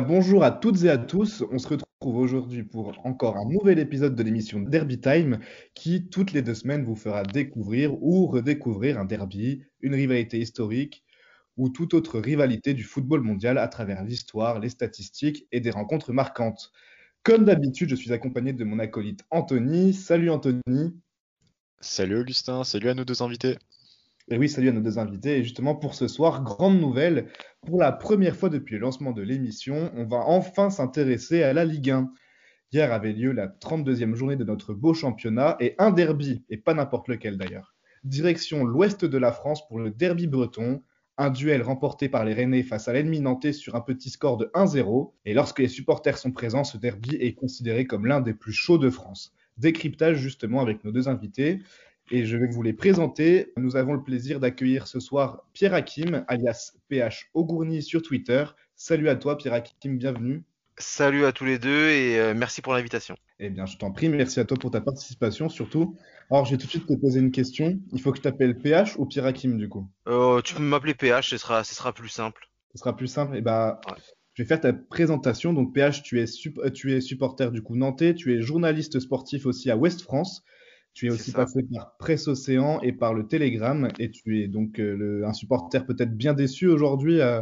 bonjour à toutes et à tous. On se retrouve aujourd'hui pour encore un nouvel épisode de l'émission Derby Time qui, toutes les deux semaines, vous fera découvrir ou redécouvrir un derby, une rivalité historique ou toute autre rivalité du football mondial à travers l'histoire, les statistiques et des rencontres marquantes. Comme d'habitude, je suis accompagné de mon acolyte Anthony. Salut Anthony. Salut Augustin, salut à nos deux invités. Et oui, salut à nos deux invités. Et justement, pour ce soir, grande nouvelle. Pour la première fois depuis le lancement de l'émission, on va enfin s'intéresser à la Ligue 1. Hier avait lieu la 32e journée de notre beau championnat et un derby, et pas n'importe lequel d'ailleurs. Direction l'ouest de la France pour le derby breton, un duel remporté par les Rennais face à l'ennemi nantais sur un petit score de 1-0. Et lorsque les supporters sont présents, ce derby est considéré comme l'un des plus chauds de France. Décryptage justement avec nos deux invités et je vais vous les présenter. Nous avons le plaisir d'accueillir ce soir Pierre Hakim, alias PH Ogourni sur Twitter. Salut à toi Pierre Hakim, bienvenue. Salut à tous les deux et euh, merci pour l'invitation. Eh bien, je t'en prie, merci à toi pour ta participation surtout. Alors, je vais tout de suite te poser une question. Il faut que je t'appelle PH ou Pierre Hakim du coup? Euh, Tu peux m'appeler PH, ce sera, ce sera plus simple. Ce sera plus simple. Eh ben, je vais faire ta présentation. Donc, PH, tu es, tu es supporter du coup nantais, tu es journaliste sportif aussi à Ouest France. Tu es aussi passé par Presse Océan et par le Télégramme, et tu es donc euh, un supporter peut-être bien déçu aujourd'hui. Euh,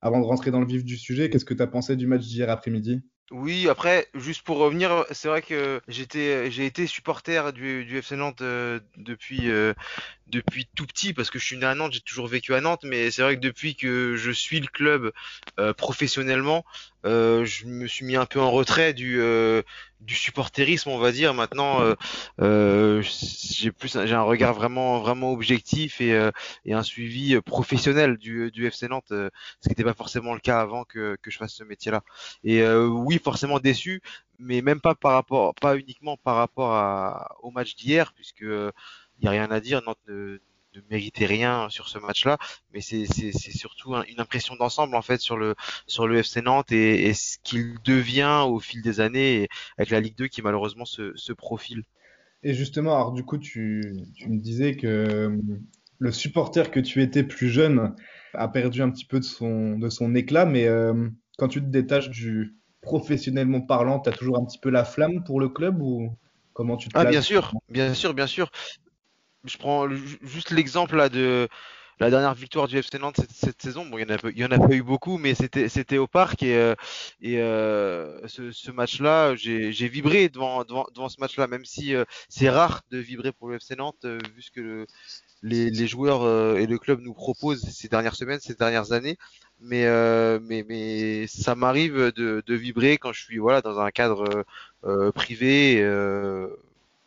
avant de rentrer dans le vif du sujet, qu'est-ce que tu as pensé du match d'hier après-midi? Oui, après, juste pour revenir, c'est vrai que j'étais, j'ai été supporter du, du FC Nantes euh, depuis, euh, depuis tout petit, parce que je suis né à Nantes, j'ai toujours vécu à Nantes, mais c'est vrai que depuis que je suis le club euh, professionnellement, je me suis mis un peu en retrait du, du supporterisme, on va dire. Maintenant, j'ai plus, j'ai un regard vraiment, vraiment objectif et, et un suivi professionnel du, du FC Nantes, ce qui n'était pas forcément le cas avant que, que je fasse ce métier-là. Et oui, forcément déçu, mais même pas par rapport, pas uniquement par rapport à, au match d'hier, puisque euh, n'y a rien à dire. Nantes ne, ne méritait rien sur ce match-là, mais c'est surtout une impression d'ensemble en fait sur le sur le FC Nantes et, ce qu'il devient au fil des années avec la Ligue 2 qui malheureusement se, se profile. Et justement, alors du coup, tu, tu me disais que euh, le supporter que tu étais plus jeune a perdu un petit peu de son de son éclat, mais euh, quand tu te détaches du professionnellement parlant, tu as toujours un petit peu la flamme pour le club ou comment tu te Ah, bien sûr, bien sûr, bien sûr. Je prends juste l'exemple là de la dernière victoire du FC Nantes cette, saison. Bon, il y en a, pas eu beaucoup, mais c'était au parc et euh, euh, ce, match-là, j'ai vibré devant, ce match-là, même si euh, c'est rare de vibrer pour le FC Nantes vu ce que les, joueurs et le club nous proposent ces dernières semaines, ces dernières années mais ça m'arrive de, vibrer quand je suis voilà dans un cadre privé.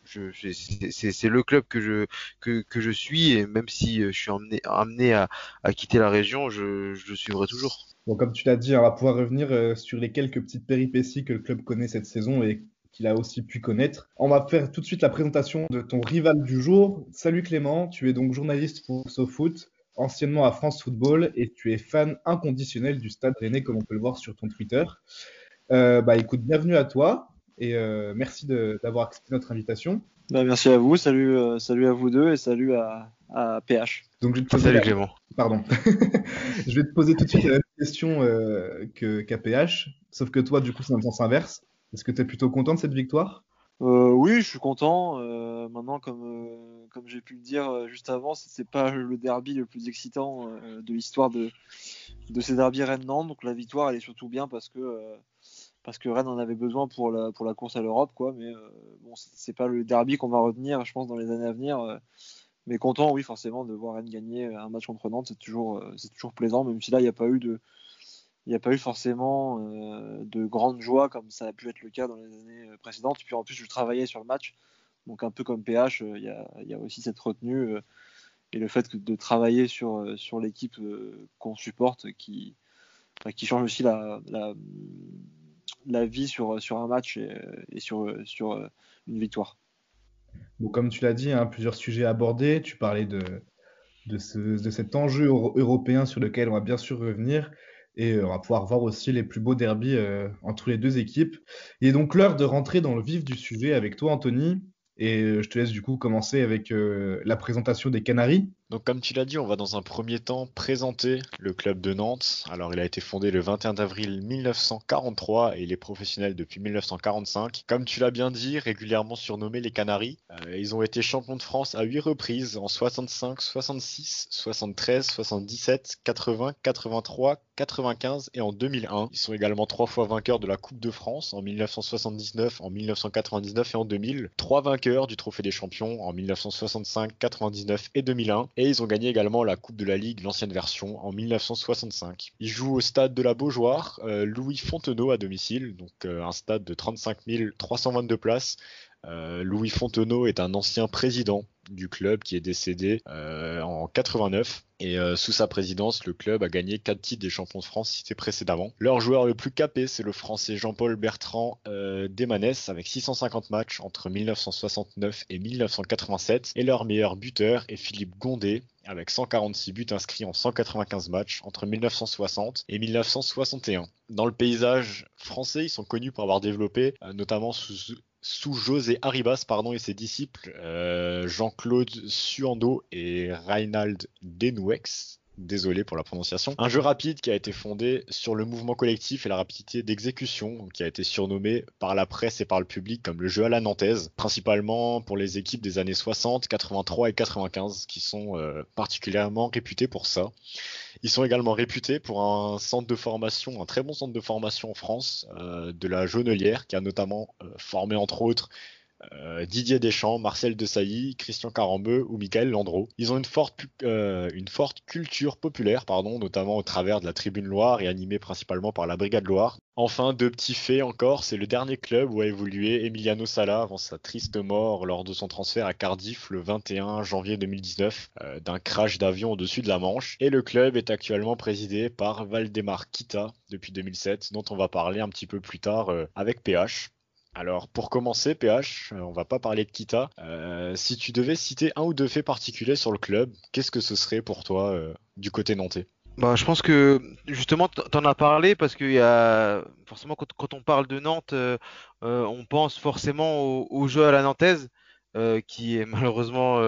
C'est le club que je que, je suis et même si je suis amené amené à, à quitter la région, je, je le suivrai toujours. Bon, comme tu l'as dit, on va pouvoir revenir euh, sur les quelques petites péripéties que le club connaît cette saison et qu'il a aussi pu connaître. On va faire tout de suite la présentation de ton rival du jour. Salut Clément, tu es donc journaliste pour SoFoot anciennement à France Football et tu es fan inconditionnel du Stade Rennais comme on peut le voir sur ton Twitter. Euh, bah écoute, bienvenue à toi et euh, merci d'avoir accepté notre invitation. Bah, merci à vous, salut, euh, salut à vous deux et salut à, à PH. Donc, je vais te poser salut Clément. Pardon. je vais te poser tout de suite la même question qu'à PH, sauf que toi du coup c'est dans le sens inverse. Est-ce que tu es plutôt content de cette victoire? Euh, oui, je suis content. Euh, maintenant, comme, euh, comme j'ai pu le dire juste avant, c'est pas le derby le plus excitant de l'histoire de, de ces derbies Rennes-Nantes. Donc la victoire, elle est surtout bien parce que, parce que Rennes en avait besoin pour la, course à l'Europe. quoi. Mais bon, c'est pas le derby qu'on va retenir, je pense, dans les années à venir. mais content, oui, forcément, de voir Rennes gagner un match contre Nantes. C'est toujours, c'est toujours plaisant, même si là, il n'y a pas eu forcément euh, de grande joie comme ça a pu être le cas dans les années euh, précédentes. Puis en plus, je travaillais sur le match, donc un peu comme PH, euh, il y, a, aussi cette retenue et le fait de travailler sur, l'équipe qu'on supporte qui, change aussi la, vie sur, sur un match et, sur, sur une victoire. Bon, comme tu l'as dit, hein, plusieurs sujets abordés. Tu parlais de, de, de cet enjeu européen sur lequel on va bien sûr revenir. Et euh, on va pouvoir voir aussi les plus beaux derbies euh, entre les deux équipes. Il est donc l'heure de rentrer dans le vif du sujet avec toi, Anthony. Et euh, je te laisse du coup commencer avec la présentation des Canaries. Donc comme tu l'as dit, on va dans un premier temps présenter le club de Nantes. Alors il a été fondé le 21 avril 1943 et il est professionnel depuis 1945. Comme tu l'as bien dit, régulièrement surnommé les Canaries. Euh, ils ont été champions de France à 8 reprises en 65, 66, 73, 77, 80, 83, 95 et en 2001. Ils sont également trois fois vainqueurs de la Coupe de France en 1979, en 1999 et en 2000. Trois vainqueurs du Trophée des Champions en 1965, 99 et 2001 et ils ont gagné également la Coupe de la Ligue, l'ancienne version, en 1965. Ils jouent au stade de la Beaujoire, euh, Louis Fontenot à domicile, donc euh, un stade de 35 322 places. Euh, Louis Fontenot est un ancien président du club qui est décédé en 89. Et sous sa présidence, le club a gagné 4 titres des champions de France cités précédemment. Leur joueur le plus capé, c'est le français Jean-Paul Bertrand euh, Desmanès avec 650 matchs entre 1969 et 1987. Et leur meilleur buteur est Philippe Gondé avec 146 buts inscrits en 195 matchs entre 1960 et 1961. Dans le paysage français, ils sont connus pour avoir développé, notamment sous sous José Arribas pardon, et ses disciples euh, Jean-Claude Suando et Reinald Denouex. Désolé pour la prononciation. Un jeu rapide qui a été fondé sur le mouvement collectif et la rapidité d'exécution, qui a été surnommé par la presse et par le public comme le jeu à la nantaise, principalement pour les équipes des années 60, 83 et 95, qui sont euh, particulièrement réputées pour ça. Ils sont également réputés pour un centre de formation, un très bon centre de formation en France, euh, de la Jaunelière, qui a notamment euh, formé entre autres Didier Deschamps, Marcel Desailly, Christian Carambeu ou Michael Landreau. Ils ont une forte, une forte culture populaire, pardon, notamment au travers de la Tribune Loire et animée principalement par la Brigade Loire. Enfin, deux petits faits encore, c'est le dernier club où a évolué Emiliano Sala avant sa triste mort lors de son transfert à Cardiff le 21 janvier 2019 euh, d'un crash d'avion au-dessus de la Manche. Et le club est actuellement présidé par Valdemar Kita depuis 2007, dont on va parler un petit peu plus tard euh, avec PH. Alors pour commencer, PH, euh, on va pas parler de Kita. si tu devais citer un ou deux faits particuliers sur le club, qu'est-ce que ce serait pour toi du côté nantais? Bah, je pense que justement, t'en as parlé parce a forcément quand, on parle de Nantes, euh, euh, on pense forcément au, jeu à la nantaise, euh, qui est malheureusement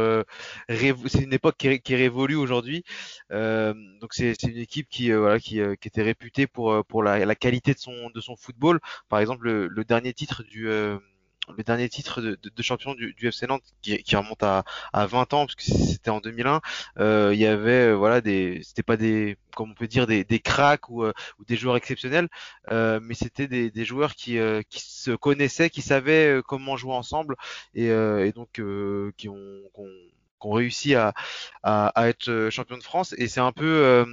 c'est une époque qui est, révolue aujourd'hui. donc c'est une équipe qui voilà qui, qui, était réputée pour pour la, la, qualité de son de son football. Par exemple, le, le dernier titre du le dernier titre de, de, champion du, du, FC Nantes qui, qui remonte à, à, 20 ans parce que c'était en 2001 euh, il y avait euh, voilà des c'était pas des comme on peut dire des, des cracks ou, euh, ou des joueurs exceptionnels euh, mais c'était des, des, joueurs qui, euh, qui se connaissaient qui savaient comment jouer ensemble et, et donc qui ont, qui ont, qui ont réussi à, à, à, être champion de France. Et c'est un peu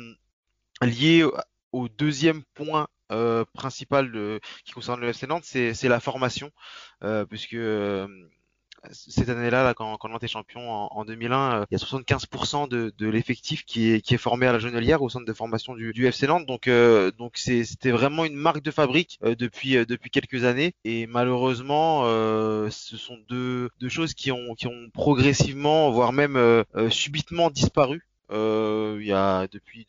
lié au deuxième point euh, principal de, qui concerne le FC Nantes, c'est la formation, euh, puisque euh, cette année-là, là, quand, quand Nantes est champion en, en 2001, euh, il y a 75% de, l'effectif qui est, formé à la Genelière au centre de formation du, FC Nantes. Donc, c'était vraiment une marque de fabrique depuis quelques années. Et malheureusement, ce sont deux, choses qui ont progressivement, voire même subitement disparu il y a depuis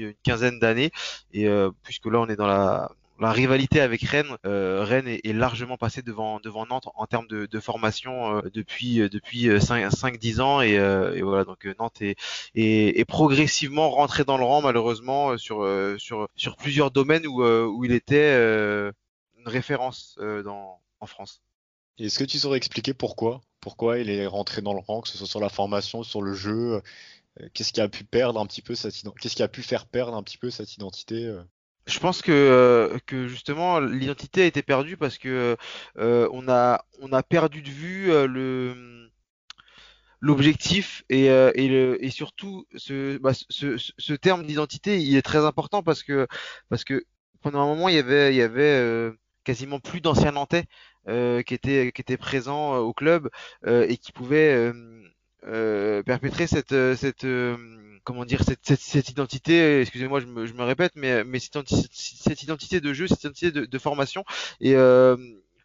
une quinzaine d'années. Et euh, puisque là on est dans la rivalité avec Rennes, euh, Rennes est, largement passé devant Nantes en termes de, formation euh, depuis euh, depuis 5 10 ans. Et, voilà donc Nantes est, progressivement rentré dans le rang malheureusement sur plusieurs domaines où il était une référence en France. Est-ce que tu saurais expliquer pourquoi? Pourquoi il est rentré dans le rang, que ce soit sur la formation, sur le jeu? euh, qu'est-ce qui a pu perdre un petit peu cette qu'est-ce qui a pu faire perdre un petit peu cette identité euh? Je pense que, euh, que justement l'identité a été perdue parce que on a on a perdu de vue le l'objectif et, et, le, et surtout ce, bah, ce, ce, terme d'identité il est très important parce que parce que pendant un moment il y avait il y avait quasiment plus d'anciens Nantais qui étaient qui étaient présents au club et qui pouvaient euh, perpétrer cette euh, cette euh, comment dire cette, cette, cette identité excusez-moi je me, je me répète mais mais cette, cette, identité de jeu cette identité de, de formation. Et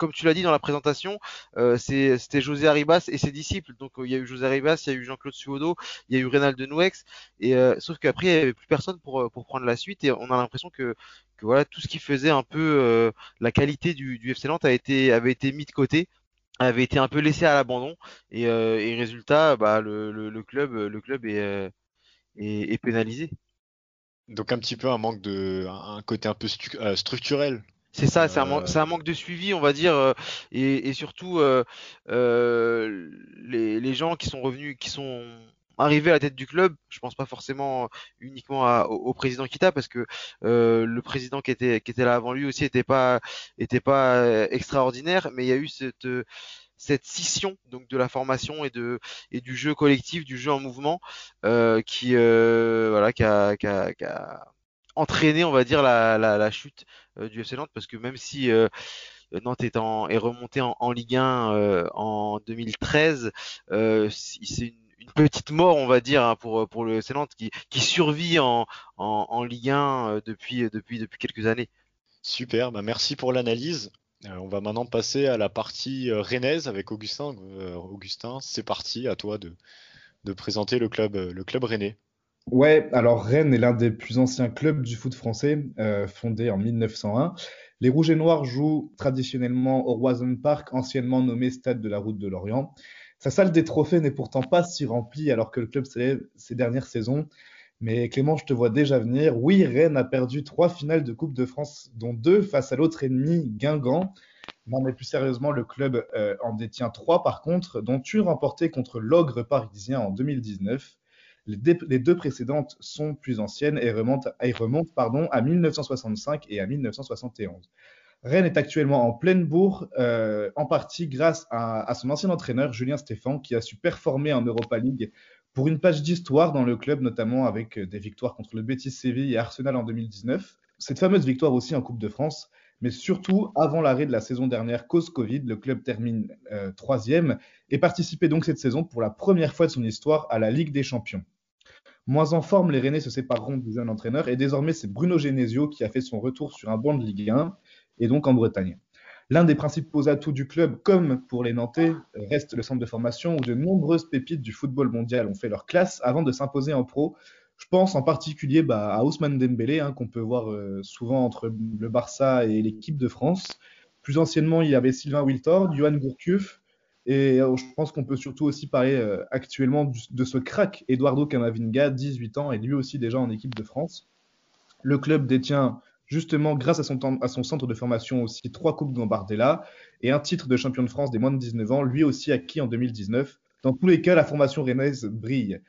comme tu l'as dit dans la présentation, euh, c'était José Arribas et ses disciples. Donc il y a eu José Arribas, il y a eu Jean-Claude Suodo, il y a eu Reynald de Nouex, et euh, sauf qu'après il n'y avait plus personne pour pour prendre la suite. Et on a l'impression que que voilà tout ce qui faisait un peu la qualité du, du FC Nantes a été avait été mis de côté avait été un peu laissé à l'abandon. Et, et, résultat, bah, le, le, club, le club est, est, est pénalisé. Donc un petit peu un manque de, un côté un peu structurel. C'est ça, c'est un, un, manque de suivi, on va dire, euh, et, et, surtout euh, euh, les, les, gens qui sont revenus, qui sont arrivés à la tête du club. Je pense pas forcément uniquement au, président Kita, parce que euh, le président qui était qui était là avant lui aussi était pas était pas extraordinaire, mais il y a eu cette cette scission donc de la formation et de et du jeu collectif, du jeu en mouvement, euh, qui voilà qui a, entraîné, on va dire, la, la, chute euh, du FC Nantes, parce que même si euh, Nantes est, en, remonté en, en Ligue 1 euh, en 2013, c'est une, une, petite mort, on va dire, hein, pour, pour le FC Nantes qui, qui survit en, en, en Ligue 1 depuis, depuis, depuis quelques années. Super, bah merci pour l'analyse. on va maintenant passer à la partie rennaise avec Augustin. Augustin, c'est parti, à toi de, de présenter le club, le club rennais. Ouais, alors Rennes est l'un des plus anciens clubs du foot français, euh, fondé en 1901. Les Rouges et Noirs jouent traditionnellement au Roison Park, anciennement nommé Stade de la Route de Lorient. Sa salle des trophées n'est pourtant pas si remplie alors que le club célèbre ses dernières saisons. Mais Clément, je te vois déjà venir. Oui, Rennes a perdu trois finales de Coupe de France, dont deux face à l'autre ennemi, Guingamp. Mais plus sérieusement, le club euh, en détient trois par contre, dont une remportée contre l'Ogre parisien en 2019. Les, deux précédentes sont plus anciennes et remontent, à 1965 et à 1971. Rennes est actuellement en pleine bourre, euh, en partie grâce à, son ancien entraîneur Julien Stéphan, qui a su performer en Europa League pour une page d'histoire dans le club, notamment avec des victoires contre le Betis Séville et Arsenal en 2019. Cette fameuse victoire aussi en Coupe de France, mais surtout avant l'arrêt de la saison dernière cause Covid, le club termine euh, troisième et participait donc cette saison pour la première fois de son histoire à la Ligue des Champions. Moins en forme, les Rennais se sépareront du jeune entraîneur et désormais c'est Bruno Genesio qui a fait son retour sur un banc de Ligue 1 et donc en Bretagne. L'un des principaux atouts du club, comme pour les Nantais, reste le centre de formation où de nombreuses pépites du football mondial ont fait leur classe avant de s'imposer en pro. Je pense en particulier bah, à Ousmane Dembélé, hein, qu'on peut voir euh, souvent entre le Barça et l'équipe de France. Plus anciennement, il y avait Sylvain Wiltord, Johan Gourcuff, et euh, je pense qu'on peut surtout aussi parler euh, actuellement de ce crack, Eduardo Camavinga, 18 ans, et lui aussi déjà en équipe de France. Le club détient justement, grâce à son, centre de formation aussi, trois Coupes Gambardella et un titre de champion de France des moins de 19 ans, lui aussi acquis en 2019. Dans tous les cas, la formation rennaise brille.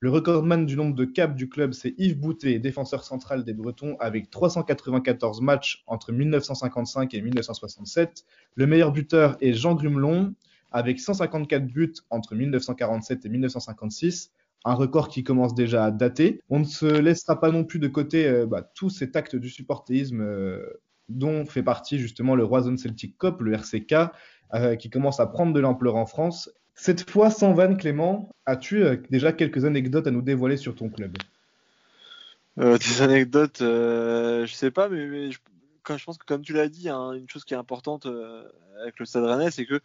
Le recordman du nombre de caps du club, c'est Yves Boutet, défenseur central des Bretons, avec 394 matchs entre 1955 et 1967. Le meilleur buteur est Jean Grumelon, avec 154 buts entre 1947 et 1956, un record qui commence déjà à dater. On ne se laissera pas non plus de côté euh, bah, tout cet acte du supportéisme euh, dont fait partie justement le Roison Celtic Cup, le RCK, euh, qui commence à prendre de l'ampleur en France. Cette fois, sans vanne, Clément, as-tu déjà quelques anecdotes à nous dévoiler sur ton club? Des anecdotes, je sais pas, mais, je, je, pense que comme tu l'as dit, hein, une chose qui est importante avec le Stade Rennais, c'est que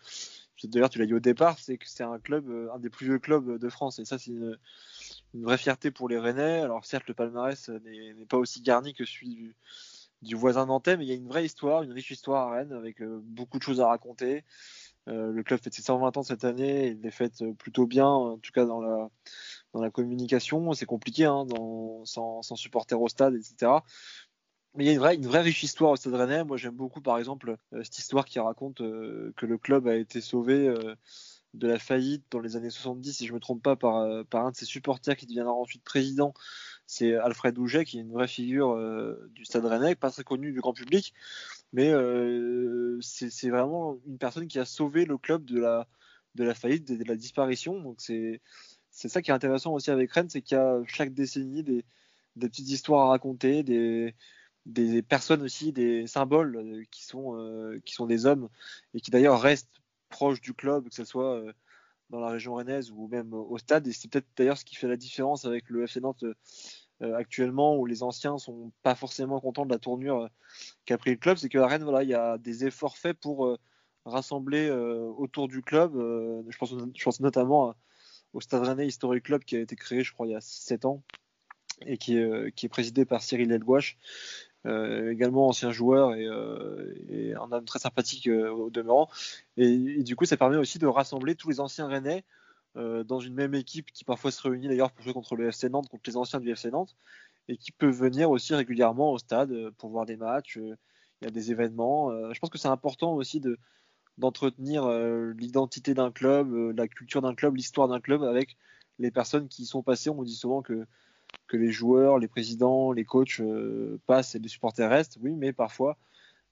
d'ailleurs tu l'as dit au départ, c'est que c'est un club, euh, un des plus vieux clubs de France. Et ça, c'est une, vraie fierté pour les Rennais. Alors certes, le palmarès n'est pas aussi garni que celui du, voisin nantais, mais il y a une vraie histoire, une riche histoire à Rennes, avec euh, beaucoup de choses à raconter. Euh, le club fête ses 120 ans cette année, il les fête plutôt bien, en tout cas dans la, communication. C'est compliqué, hein, sans, sans supporter au stade, etc. Mais il y a une vraie, une vraie riche histoire au Stade Rennais. Moi, j'aime beaucoup, par exemple, euh, cette histoire qui raconte euh, que le club a été sauvé euh, de la faillite dans les années 70, si je me trompe pas, par, un de ses supporters qui deviendra ensuite président. C'est Alfred Douget, qui est une vraie figure du Stade Rennais, pas très connu du grand public, mais c'est vraiment une personne qui a sauvé le club de la, de la faillite, de, de la disparition. Donc c'est ça qui est intéressant aussi avec Rennes, c'est qu'il y a chaque décennie des, des petites histoires à raconter, des des personnes aussi, des symboles euh, qui sont, euh, qui sont des hommes et qui d'ailleurs restent proches du club, que ce soit euh, dans la région rennaise ou même au stade. Et c'est peut-être d'ailleurs ce qui fait la différence avec le FC Nantes actuellement, où les anciens sont pas forcément contents de la tournure qu'a pris le club. C'est qu'à Rennes, voilà, il y a des efforts faits pour rassembler autour du club. je, pense, je pense notamment au Stade Rennais Historic Club qui a été créé, je crois, il y a 7 ans et qui est, qui est présidé par Cyril Elgouache également ancien joueur et, et, un homme très sympathique au demeurant. Et, du coup, ça permet aussi de rassembler tous les anciens Rennais dans une même équipe qui parfois se réunit d'ailleurs pour jouer contre le FC Nantes, contre les anciens du FC Nantes, et qui peuvent venir aussi régulièrement au stade pour voir des matchs. Il y a des événements. je pense que c'est important aussi de, d'entretenir euh, l'identité d'un club, euh, la culture d'un club, l'histoire d'un club avec les personnes qui y sont passées. On dit souvent que, que les joueurs, les présidents, les coachs euh, passent et les supporters restent. Oui, mais parfois,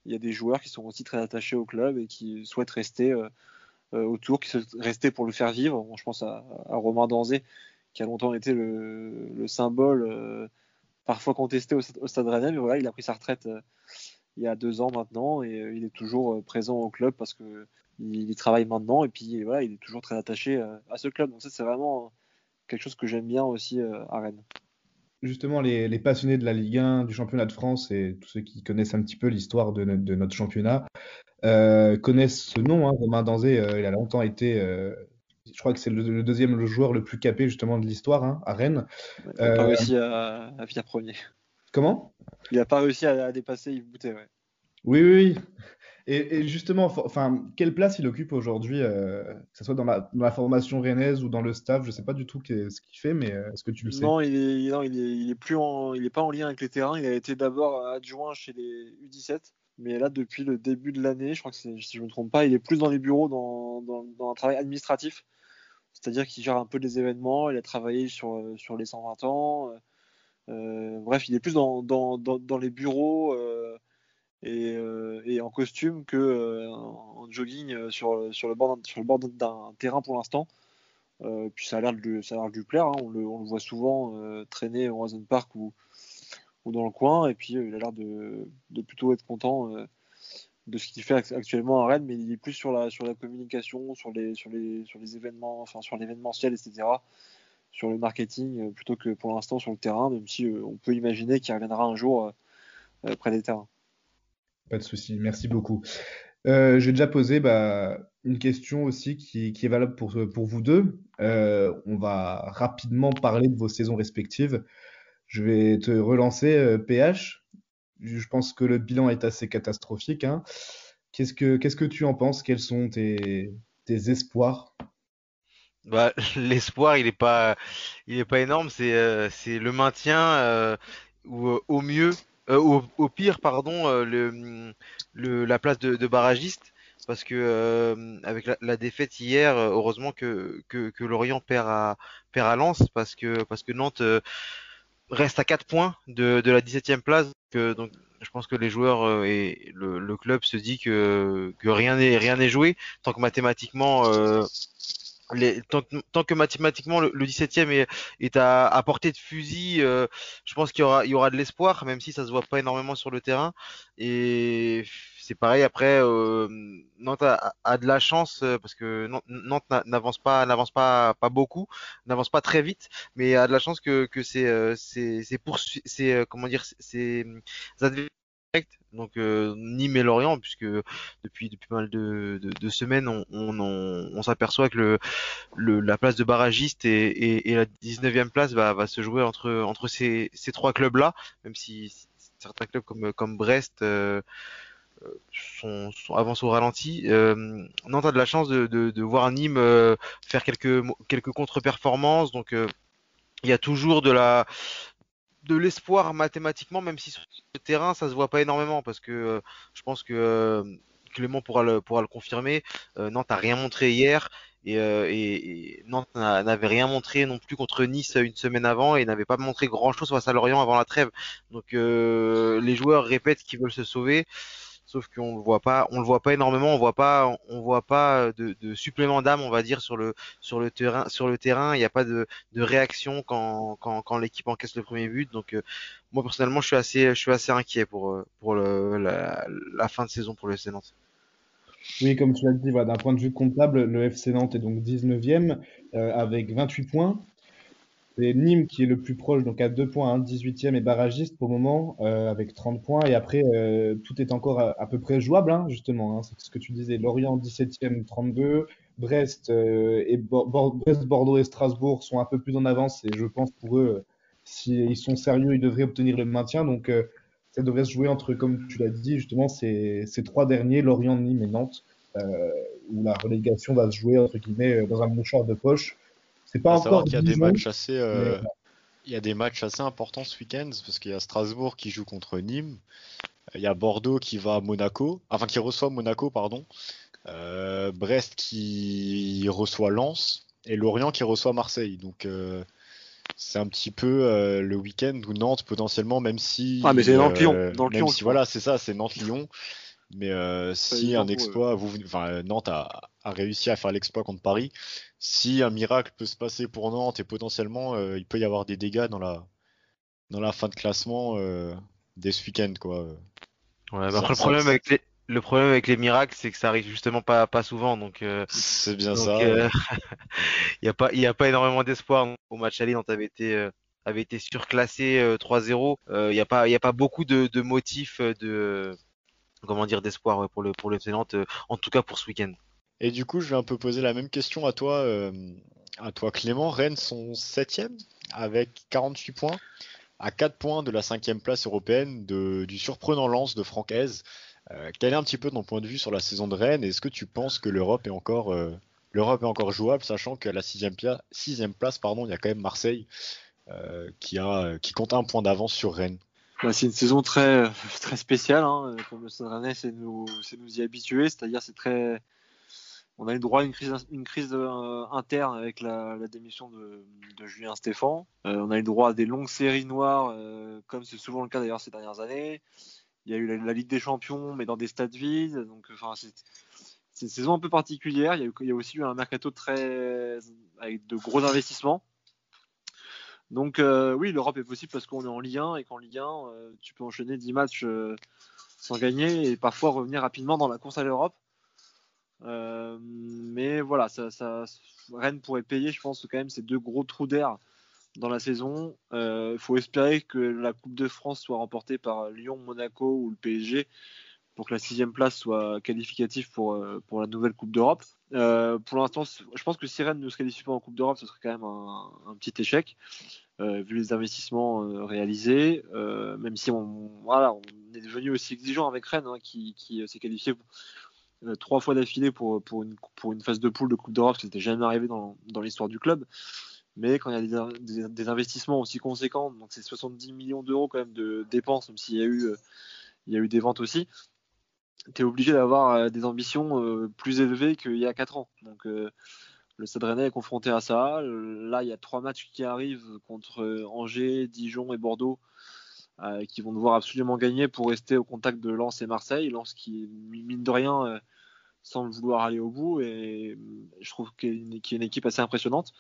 il y a des joueurs qui sont aussi très attachés au club et qui souhaitent rester autour, qui souhaitent rester pour le faire vivre. je pense à, Romain Danzé, qui a longtemps été le, symbole, parfois contesté au, Stade Rennais, mais voilà, il a pris sa retraite il y a deux ans maintenant et euh, il est toujours euh, présent au club parce que il, travaille maintenant et puis voilà, il est toujours très attaché euh, à ce club. Donc ça c'est vraiment quelque chose que j'aime bien aussi à Rennes. Justement, les, passionnés de la Ligue 1, du championnat de France et tous ceux qui connaissent un petit peu l'histoire de, notre championnat connaissent ce nom, hein, Romain Danzé. il a longtemps été je crois que c'est le, deuxième joueur le plus capé justement de l'histoire hein, à Rennes. Il n'a pas réussi à, à finir premier. Comment? Il n'a pas réussi à, dépasser Yves Boutet, ouais. Oui, oui, oui. Et, justement, enfin, quelle place il occupe aujourd'hui, euh, que ce soit dans la, formation rennaise ou dans le staff? Je ne sais pas du tout ce qu'il fait, mais euh, est-ce que tu le sais? Non, il est, non, il est, il est plus il est pas en lien avec les terrains. Il a été d'abord adjoint chez les U17, mais là, depuis le début de l'année, je crois que si je ne me trompe pas, il est plus dans les bureaux, dans, dans un travail administratif. C'est-à-dire qu'il gère un peu des événements. Il a travaillé sur, sur les 120 ans. Euh, bref, il est plus dans, les bureaux euh, et, en costume que en jogging sur, le bord d'un terrain pour l'instant. puis ça a l'air de, ça lui plaire. Hein. On, le, voit souvent traîner au Horizon Park ou, dans le coin. Et puis il a l'air de, plutôt être content de ce qu'il fait actuellement à Rennes, mais il est plus sur la, sur la communication, sur les, sur les, sur les événements, enfin sur l'événementiel, etc sur le marketing euh, plutôt que pour l'instant sur le terrain, même si euh, on peut imaginer qu'il reviendra un jour euh, près des terrains. Pas de souci, merci beaucoup. Euh, J'ai déjà posé bah, une question aussi qui, est valable pour, vous deux. on va rapidement parler de vos saisons respectives. Je vais te relancer, PH. Je pense que le bilan est assez catastrophique. Hein. Qu'est-ce que tu en penses? Quels sont tes, espoirs? Bah, l'espoir, il est pas, pas énorme. C'est, euh, le maintien euh, ou euh, au mieux, au, au, pire, pardon, le, la place de, de barragiste. Parce que avec la, défaite hier, heureusement que, que, Lorient perd à, perd à Lens, parce que, parce que Nantes reste à 4 points de, de la 17e place. Donc, je pense que les joueurs et le, le, club se dit que, que rien n'est rien n'est joué tant que mathématiquement tant, que mathématiquement le, 17e est, est à, portée de fusil, euh, je pense qu'il y aura, il y aura de l'espoir, même si ça se voit pas énormément sur le terrain. Et c'est pareil après, euh, Nantes a, de la chance euh, parce que Nantes n'avance pas, n'avance pas, pas beaucoup, n'avance pas très vite, mais a de la chance que, que c'est, c'est, c'est comment dire, c'est donc euh, Nîmes et Lorient, puisque depuis depuis pas mal de, de, semaines, on, on, on, s'aperçoit que le, le, la place de barragiste et, et, la 19e place va, va se jouer entre entre ces, ces trois clubs-là, même si certains clubs comme comme Brest euh, sont, avancent au ralenti. Euh, Nantes a de la chance de, de, de voir Nîmes euh, faire quelques quelques contre-performances, donc euh, il y a toujours de la de l'espoir mathématiquement, même si sur le terrain ça se voit pas énormément, parce que euh, je pense que euh, Clément pourra le, pourra le confirmer. Euh, Nantes a rien montré hier et, et, Nantes n'avait rien montré non plus contre Nice une semaine avant et n'avait pas montré grand chose face à Lorient avant la trêve. Donc les joueurs répètent qu'ils veulent se sauver sauf qu'on le voit pas, on le voit pas énormément, on voit pas, on voit pas de, supplément d'âme, on va dire sur le terrain, sur le terrain, il n'y a pas de, réaction quand, l'équipe encaisse le premier but. Donc euh, moi personnellement, je suis assez, inquiet pour euh, la, fin de saison pour le FC Nantes. Oui, comme tu l'as dit, voilà, d'un point de vue comptable, le FC Nantes est donc 19e euh, avec 28 points. C'est Nîmes qui est le plus proche, donc à 2 points, 18e et barragiste pour le moment, euh, avec 30 points. Et après, euh, tout est encore à, peu près jouable, hein, justement. Hein, c'est ce que tu disais. Lorient, 17e, 32. Brest, euh, et Bordeaux et Strasbourg sont un peu plus en avance. Et je pense pour eux, s'ils sont sérieux, ils devraient obtenir le maintien. Donc, ça devrait se jouer entre, comme tu l'as dit, justement, ces, ces trois derniers, Lorient, Nîmes et Nantes, où la relégation va se jouer, entre guillemets, dans un mouchoir de poche. C'est pas encore. qu'il y a des matchs assez, euh, mais- il y a des matchs assez importants ce week-end parce qu'il y a Strasbourg qui joue contre Nîmes, il y a Bordeaux qui va à Monaco, enfin qui reçoit Monaco, pardon, euh, Brest qui reçoit Lens et Lorient qui reçoit Marseille. Donc euh, c'est un petit peu euh, le week-end où Nantes potentiellement, même si, Ah, mais c'est Nantes-Lyon, si voilà, c'est ça, c'est Nantes-Lyon. Mais euh, si un exploit, vous, enfin, euh, Nantes a, a réussi à faire l'exploit contre Paris. Si un miracle peut se passer pour Nantes et potentiellement euh, il peut y avoir des dégâts dans la dans la fin de classement euh, dès ce week-end quoi. Ouais, mais Ça- après, le problème avec les, le problème avec les miracles, c'est que ça arrive justement pas, pas souvent. Donc, euh, C'est bien donc, ça. euh, il y a pas, il y a pas énormément d'espoir au match aller. Nantes avait été, euh, avait été surclassé euh, 3-0. Euh, Il y a pas, a beaucoup de, de motifs de, comment dire, d'espoir pour le, pour euh, en tout cas pour ce week-end. Et du coup, je vais un peu poser la même question à toi, euh, à toi Clément. Rennes sont septième avec 48 points, à 4 points de la cinquième place européenne du surprenant lance de Francaise. Euh, quel est un petit peu ton point de vue sur la saison de Rennes? Est-ce que tu penses que l'Europe est encore, jouable, sachant qu'à la sixième, sixième place, pardon, il y a quand même Marseille qui a, qui compte un point d'avance sur Rennes? Bah, c'est une saison très, très spéciale, hein, comme le Stade c'est nous, nous y habituer, c'est-à-dire c'est très, on a eu droit à une crise, une crise euh, interne avec la, la démission de, de Julien Stéphan. Euh, on a eu droit à des longues séries noires, euh, comme c'est souvent le cas d'ailleurs ces dernières années. Il y a eu la, Ligue des Champions, mais dans des stades vides. Donc, enfin, c'est c'est une saison un peu particulière. Il y a, eu- il y a aussi eu un mercato très avec de gros investissements. Donc euh, oui, l'Europe est possible parce qu'on est en Ligue 1 et qu'en Ligue 1, euh, tu peux enchaîner 10 matchs euh, sans gagner et parfois revenir rapidement dans la course à l'Europe. Mais voilà, ça, ça, Rennes pourrait payer, je pense, quand même ces deux gros trous d'air dans la saison. Il faut espérer que la Coupe de France soit remportée par Lyon, Monaco ou le PSG pour que la sixième place soit qualificative pour, pour la nouvelle Coupe d'Europe. Euh, pour l'instant, je pense que si Rennes ne se qualifie pas en Coupe d'Europe, ce serait quand même un, petit échec, euh, vu les investissements euh, réalisés. Même si on, est devenu aussi exigeant avec Rennes, hein, qui, qui s'est qualifié trois fois d'affilée pour, une, phase de poule de Coupe d'Europe, ce n'était jamais arrivé dans, l'histoire du club. Mais quand il y a des, investissements aussi conséquents, donc c'est 70 millions d'euros quand même de dépenses, même s'il y a eu des ventes aussi, tu es obligé d'avoir euh, des ambitions euh, plus élevées qu'il y a 4 ans. Donc euh, le Stade Rennais est confronté à ça. Là, il y a trois matchs qui arrivent contre Angers, Dijon et Bordeaux qui vont devoir absolument gagner pour rester au contact de Lens et Marseille. Lens qui, mine de rien, semble vouloir aller au bout et je trouve qu'il y, qu une équipe assez impressionnante.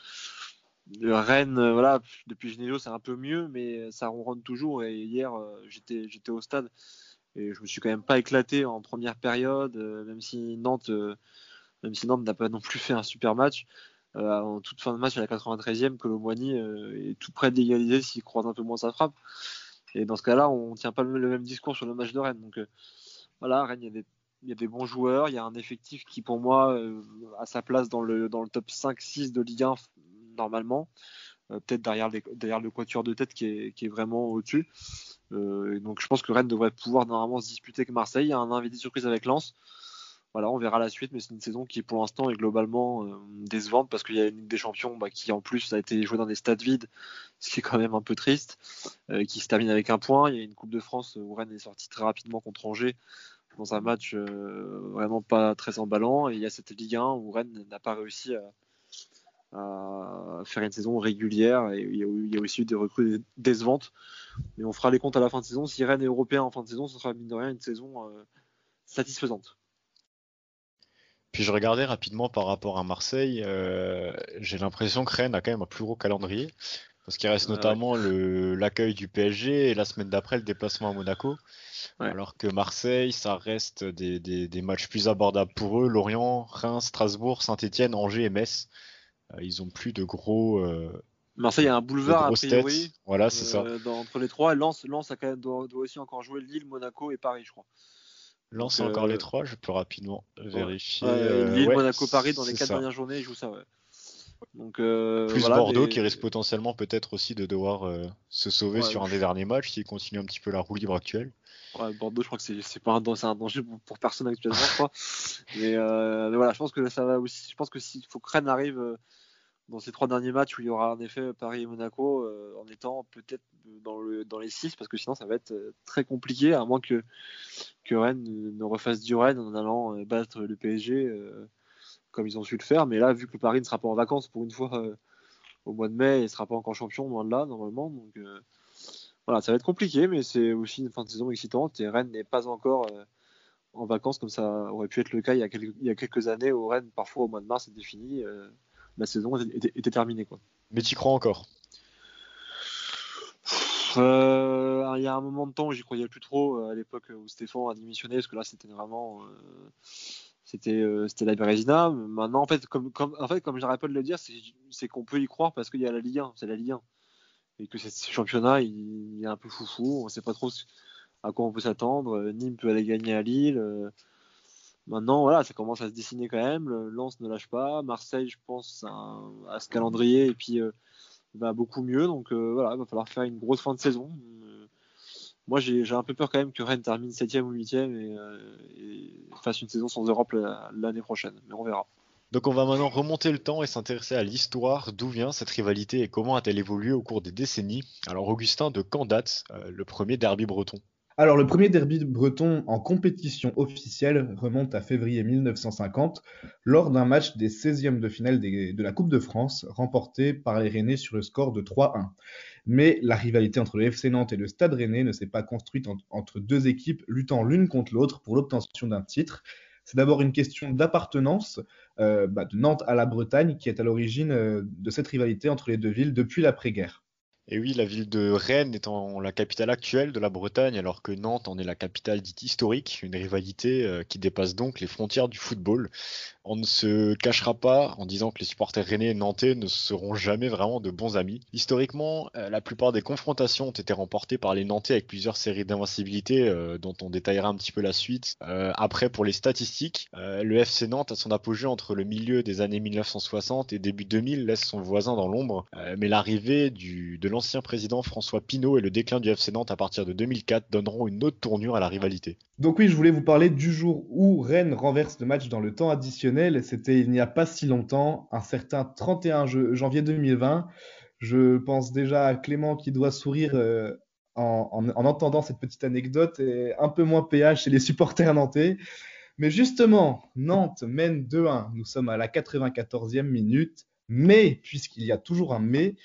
Le Rennes, voilà, depuis Genesio, c'est un peu mieux, mais ça ronronne toujours. Et hier, j'étais au stade et je me suis quand même pas éclaté en première période, euh, même si Nantes, euh, même si Nantes n'a pas non plus fait un super match. Euh, en toute fin de match à la 93e, Colomboigny est tout près d'égaliser s'il croise un peu moins sa frappe. Et dans ce cas-là, on tient pas le même discours sur le match de Rennes. Donc euh, voilà, Rennes, il y, a des, il y, a des bons joueurs, il y a un effectif qui pour moi euh, a sa place dans le, dans le top 5-6 de Ligue 1 normalement. Euh, Peut-être derrière, derrière le quatuor de tête qui est, qui est vraiment au-dessus. Euh, donc je pense que Rennes devrait pouvoir normalement se disputer avec Marseille. Il y a un invité surprise avec Lens. Voilà, on verra la suite, mais c'est une saison qui pour l'instant est globalement euh, décevante parce qu'il y a une Ligue des Champions bah, qui en plus a été jouée dans des stades vides, ce qui est quand même un peu triste, euh, qui se termine avec un point. Il y a une Coupe de France où Rennes est sorti très rapidement contre Angers dans un match vraiment pas très emballant. Et il y a cette Ligue 1 où Rennes n'a pas réussi à, à, faire une saison régulière et il y, a, il y a aussi eu des recrues décevantes. Mais on fera les comptes à la fin de saison. Si Rennes est européen en fin de saison, ce sera mine de rien une saison euh, satisfaisante. Puis je regardais rapidement par rapport à Marseille, euh, j'ai l'impression que Rennes a quand même un plus gros calendrier, parce qu'il reste notamment ouais. l'accueil du PSG et la semaine d'après le déplacement à Monaco, ouais. alors que Marseille, ça reste des, des, des, matchs plus abordables pour eux, Lorient, Reims, Strasbourg, Saint-Etienne, Angers et Metz, ils ont plus de gros... Euh, Marseille a un boulevard a priori, têtes. voilà, c'est ça. Dans, entre les trois, Lens, Lens a quand même, doit, doit aussi encore jouer Lille, Monaco et Paris, je crois. Lance encore les trois, je peux rapidement vérifier. Lille, ouais, Monaco, Paris, dans les quatre dernières journées, ils jouent ça. Ouais. Donc, euh, Plus voilà, Bordeaux qui risque potentiellement peut-être aussi de devoir euh, se sauver Ouais, sur un des derniers matchs s'il continue un petit peu la roue libre actuelle. Ouais, Bordeaux, je crois que c'est pas un, un danger pour, pour personne actuellement, je crois. Mais, euh, mais voilà, je pense que ça va aussi. Je pense que s'il faut que Rennes arrive euh, dans ces trois derniers matchs où il y aura en effet Paris et Monaco euh, en étant peut-être dans, le, dans les six, parce que sinon ça va être très compliqué, à moins que, que Rennes ne refasse du Rennes en allant battre le PSG comme ils ont su le faire. Mais là, vu que Paris ne sera pas en vacances pour une fois au mois de mai et ne sera pas encore champion, loin de là, normalement. Donc. Voilà, ça va être compliqué, mais c'est aussi une fin de saison excitante. Et Rennes n'est pas encore euh, en vacances comme ça aurait pu être le cas il y a quelques, il y a quelques années où Rennes, parfois au mois de mars, était fini. euh, la saison était, terminée. Quoi. Mais tu crois encore? Euh, il y a un moment de temps où j'y croyais plus trop euh, à l'époque où Stéphane a démissionné, parce que là c'était vraiment. euh, c'était c'était la Bérésina. Maintenant, en fait, comme, comme, en fait, comme j'arrête pas de le dire, c'est c'est qu'on peut y croire parce qu'il y a la Ligue 1. C'est la Ligue 1. Et que ce championnat, il, est un peu foufou. On sait pas trop à quoi on peut s'attendre. Euh, Nîmes peut aller gagner à Lille. euh, Maintenant, voilà, ça commence à se dessiner quand même. Le Lens ne lâche pas. Marseille, je pense, à, ce calendrier et puis euh, va beaucoup mieux. Donc voilà, il va falloir faire une grosse fin de saison. Moi, j'ai un peu peur quand même que Rennes termine 7ème ou 8ème et, et fasse une saison sans Europe la- l'année prochaine. Mais on verra. Donc on va maintenant remonter le temps et s'intéresser à l'histoire, d'où vient cette rivalité et comment a-t-elle évolué au cours des décennies. Alors Augustin, de quand date euh, le premier derby breton Alors, le premier derby breton en compétition officielle remonte à février 1950, lors d'un match des 16e de finale de la Coupe de France, remporté par les Rennais sur le score de 3-1. Mais la rivalité entre le FC Nantes et le Stade Rennais ne s'est pas construite en- entre deux équipes luttant l'une contre l'autre pour l'obtention d'un titre. C'est d'abord une question d'appartenance euh, bah, de Nantes à la Bretagne qui est à l'origine euh, de cette rivalité entre les deux villes depuis l'après-guerre. Et oui, la ville de Rennes étant la capitale actuelle de la Bretagne, alors que Nantes en est la capitale dite historique, une rivalité euh, qui dépasse donc les frontières du football. On ne se cachera pas en disant que les supporters rennais et nantais ne seront jamais vraiment de bons amis. Historiquement, euh, la plupart des confrontations ont été remportées par les Nantais avec plusieurs séries d'invincibilité euh, dont on détaillera un petit peu la suite. Euh, après, pour les statistiques, le FC Nantes à son apogée entre le milieu des années 1960 et début 2000 laisse son voisin dans l'ombre, mais l'arrivée de l'ancien président François Pinault et le déclin du FC Nantes à partir de 2004 donneront une autre tournure à la rivalité. Donc oui, je voulais vous parler du jour où Rennes renverse le match dans le temps additionnel. C'était il n'y a pas si longtemps, un certain 31 je- janvier 2020. Je pense déjà à Clément qui doit sourire euh, en, en- en entendant cette petite anecdote et un peu moins PH chez les supporters nantais. Mais justement, Nantes mène 2-1. Nous sommes à la 94e minute. Mais, puisqu'il y a toujours un mais,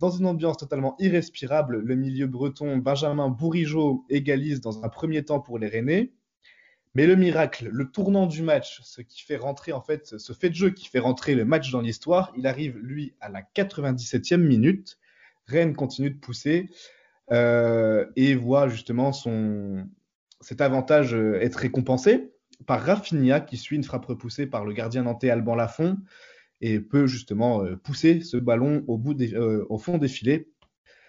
dans une ambiance totalement irrespirable, le milieu breton Benjamin Bourigeaud égalise dans un premier temps pour les Rennais. Mais le miracle, le tournant du match, ce qui fait rentrer en fait, ce fait de jeu qui fait rentrer le match dans l'histoire, il arrive lui à la 97e minute. Rennes continue de pousser euh, et voit justement son, cet avantage euh, être récompensé par Rafinha qui suit une frappe repoussée par le gardien nantais Alban Lafont et peut justement euh, pousser ce ballon au, fond des filets.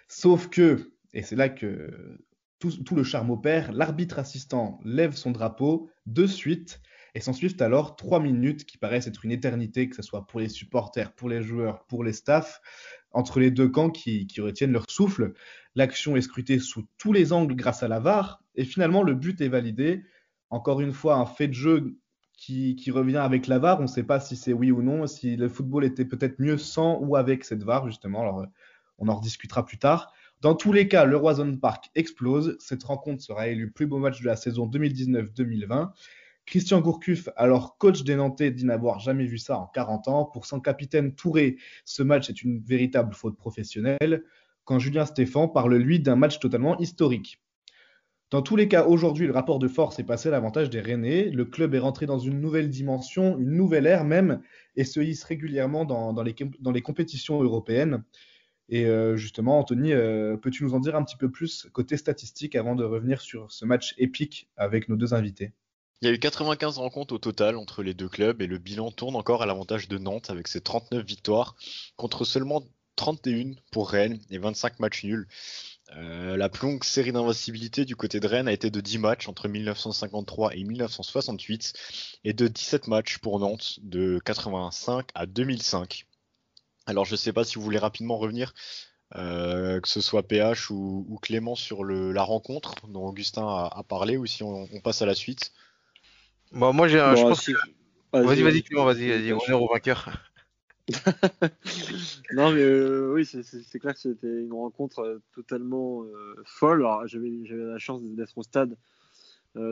Sauf que, et c'est là que tout, le charme opère, l'arbitre assistant lève son drapeau de suite et s'en suivent alors trois minutes qui paraissent être une éternité, que ce soit pour les supporters, pour les joueurs, pour les staffs, entre les deux camps qui, retiennent leur souffle. L'action est scrutée sous tous les angles grâce à la VAR et finalement le but est validé. Encore une fois, un fait de jeu qui, revient avec la VAR. On ne sait pas si c'est oui ou non, si le football était peut-être mieux sans ou avec cette VAR, justement. Alors, on en rediscutera plus tard. Dans tous les cas, le Roison Park explose. Cette rencontre sera élue plus beau match de la saison 2019-2020. Christian Gourcuff, alors coach des Nantais, dit n'avoir jamais vu ça en 40 ans. Pour son capitaine Touré, ce match est une véritable faute professionnelle. Quand Julien Stéphan parle, lui, d'un match totalement historique. Dans tous les cas, aujourd'hui, le rapport de force est passé à l'avantage des Rennais. Le club est rentré dans une nouvelle dimension, une nouvelle ère même, et se hisse régulièrement dans, les, compétitions européennes. Et euh, justement, Anthony, euh, peux-tu nous en dire un petit peu plus côté statistique avant de revenir sur ce match épique avec nos deux invités? Il y a eu 95 rencontres au total entre les deux clubs et le bilan tourne encore à l'avantage de Nantes avec ses 39 victoires contre seulement 31 pour Rennes et 25 matchs nuls. Euh, la plus longue série d'invincibilité du côté de Rennes a été de 10 matchs entre 1953 et 1968 et de 17 matchs pour Nantes de 85 à 2005. Alors, je ne sais pas si vous voulez rapidement revenir, que ce soit PH ou, Clément, sur la rencontre dont Augustin a, parlé, ou si on, passe à la suite. Bon, moi, j'ai, je pense que... Vas-y, vas-y, Clément, vas-y, vas-y, on est au vainqueur. non, mais euh, oui, c'est clair que c'était une rencontre euh, totalement euh, folle. Alors, j'avais la chance d'être au stade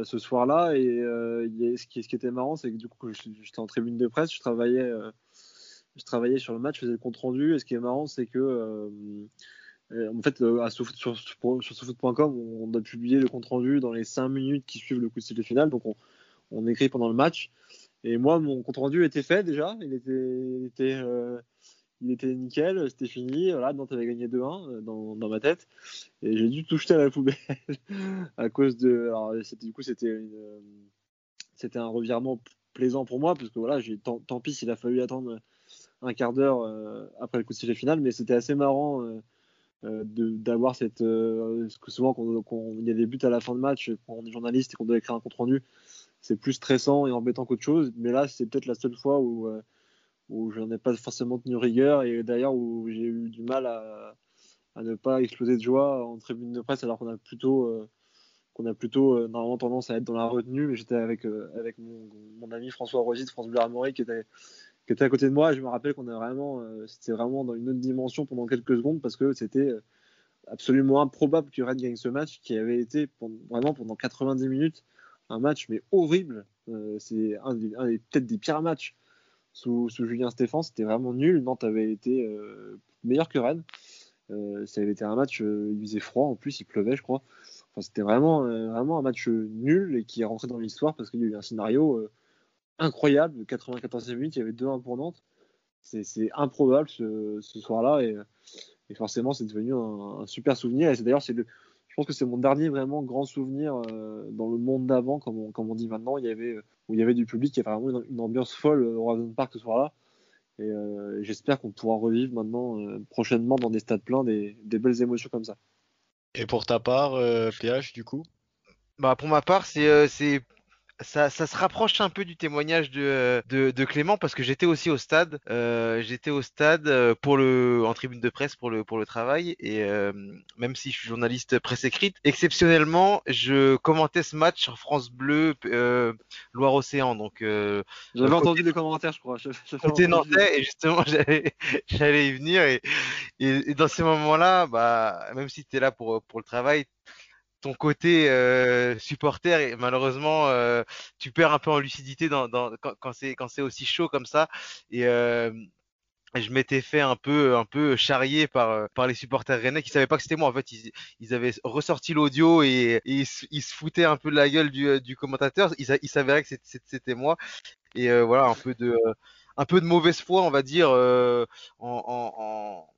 ce soir-là, et ce, qui, ce, qui, était marrant, c'est que du coup, j'étais en tribune de presse, je travaillais, je travaillais sur le match, je faisais le compte rendu, et ce qui est marrant, c'est que en fait, à sur, sur, sofoot.com, on a publié le compte rendu dans les 5 minutes qui suivent le coup de sifflet final, donc on, écrit pendant le match. Et moi, mon compte rendu était fait déjà. Il était, il était, euh, il était nickel, c'était fini. Voilà, Nantes avait gagné 2-1 euh, dans, ma tête. Et j'ai dû tout jeter à la poubelle à cause de. Alors, du coup, c'était c'était un revirement plaisant pour moi parce que voilà, tant, tant, pis s'il a fallu attendre un quart d'heure euh, après le coup de sifflet final, mais c'était assez marrant. d'avoir cette que souvent quand, il y a des buts à la fin de match quand on est journaliste et qu'on doit écrire un compte rendu c'est plus stressant et embêtant qu'autre chose. Mais là, c'est peut-être la seule fois où, euh, où je n'en ai pas forcément tenu rigueur et d'ailleurs où j'ai eu du mal à, à, ne pas exploser de joie en tribune de presse alors qu'on a plutôt, euh, qu'on a plutôt euh, normalement tendance à être dans la retenue. Mais j'étais avec, avec mon, mon, ami François Rosy de France Bleu Armorique qui était, qui était à côté de moi. Je me rappelle qu'on a vraiment, c'était vraiment dans une autre dimension pendant quelques secondes parce que c'était absolument improbable que Rennes gagne ce match qui avait été vraiment pendant 90 minutes un match mais horrible. Euh, c'est un, des, peut-être des pires matchs sous, Julien Stéphan. C'était vraiment nul. Nantes avait été euh, meilleur que Rennes. Euh, ça avait été un match, il faisait froid en plus, il pleuvait, je crois. Enfin, c'était vraiment, vraiment un match nul et qui est rentré dans l'histoire parce qu'il y a eu un scénario incroyable. 94e minute, il y avait 2-1 pour Nantes. C'est improbable ce, soir-là et, forcément, c'est devenu un, un, super souvenir. Et c'est d'ailleurs, c'est le, je pense que c'est mon dernier vraiment grand souvenir euh, dans le monde d'avant, comme on, comme on dit maintenant. Il y avait, euh, où il y avait du public, il y avait vraiment une, ambiance folle au Horizon Park ce soir-là. Et euh, j'espère qu'on pourra revivre maintenant prochainement dans des stades pleins des, des, belles émotions comme ça. Et pour ta part, PH, du coup? Bah pour ma part, c'est ça, ça, se rapproche un peu du témoignage de, de, de Clément parce que j'étais aussi au stade. Euh, j'étais au stade euh, pour le, en tribune de presse pour le, pour le travail et euh, même si je suis journaliste presse écrite, exceptionnellement, je commentais ce match sur France Bleu euh, Loire-Océan. Donc j'avais entendu les commentaires, je crois. Côté Nantais et justement j'allais, j'allais y venir et, et, et dans ces moments-là, bah même si tu es là pour, pour le travail, ton côté euh, supporter et malheureusement euh, tu perds un peu en lucidité quand, c'est aussi chaud comme ça. Et euh, je m'étais fait un peu un peu charrier par par les supporters rennais qui savaient pas que c'était moi. En fait ils, avaient ressorti l'audio et, ils, se foutaient un peu de la gueule du, commentateur. Ils, ils que c'était moi. Et voilà un peu de un peu de mauvaise foi on va dire en, en, en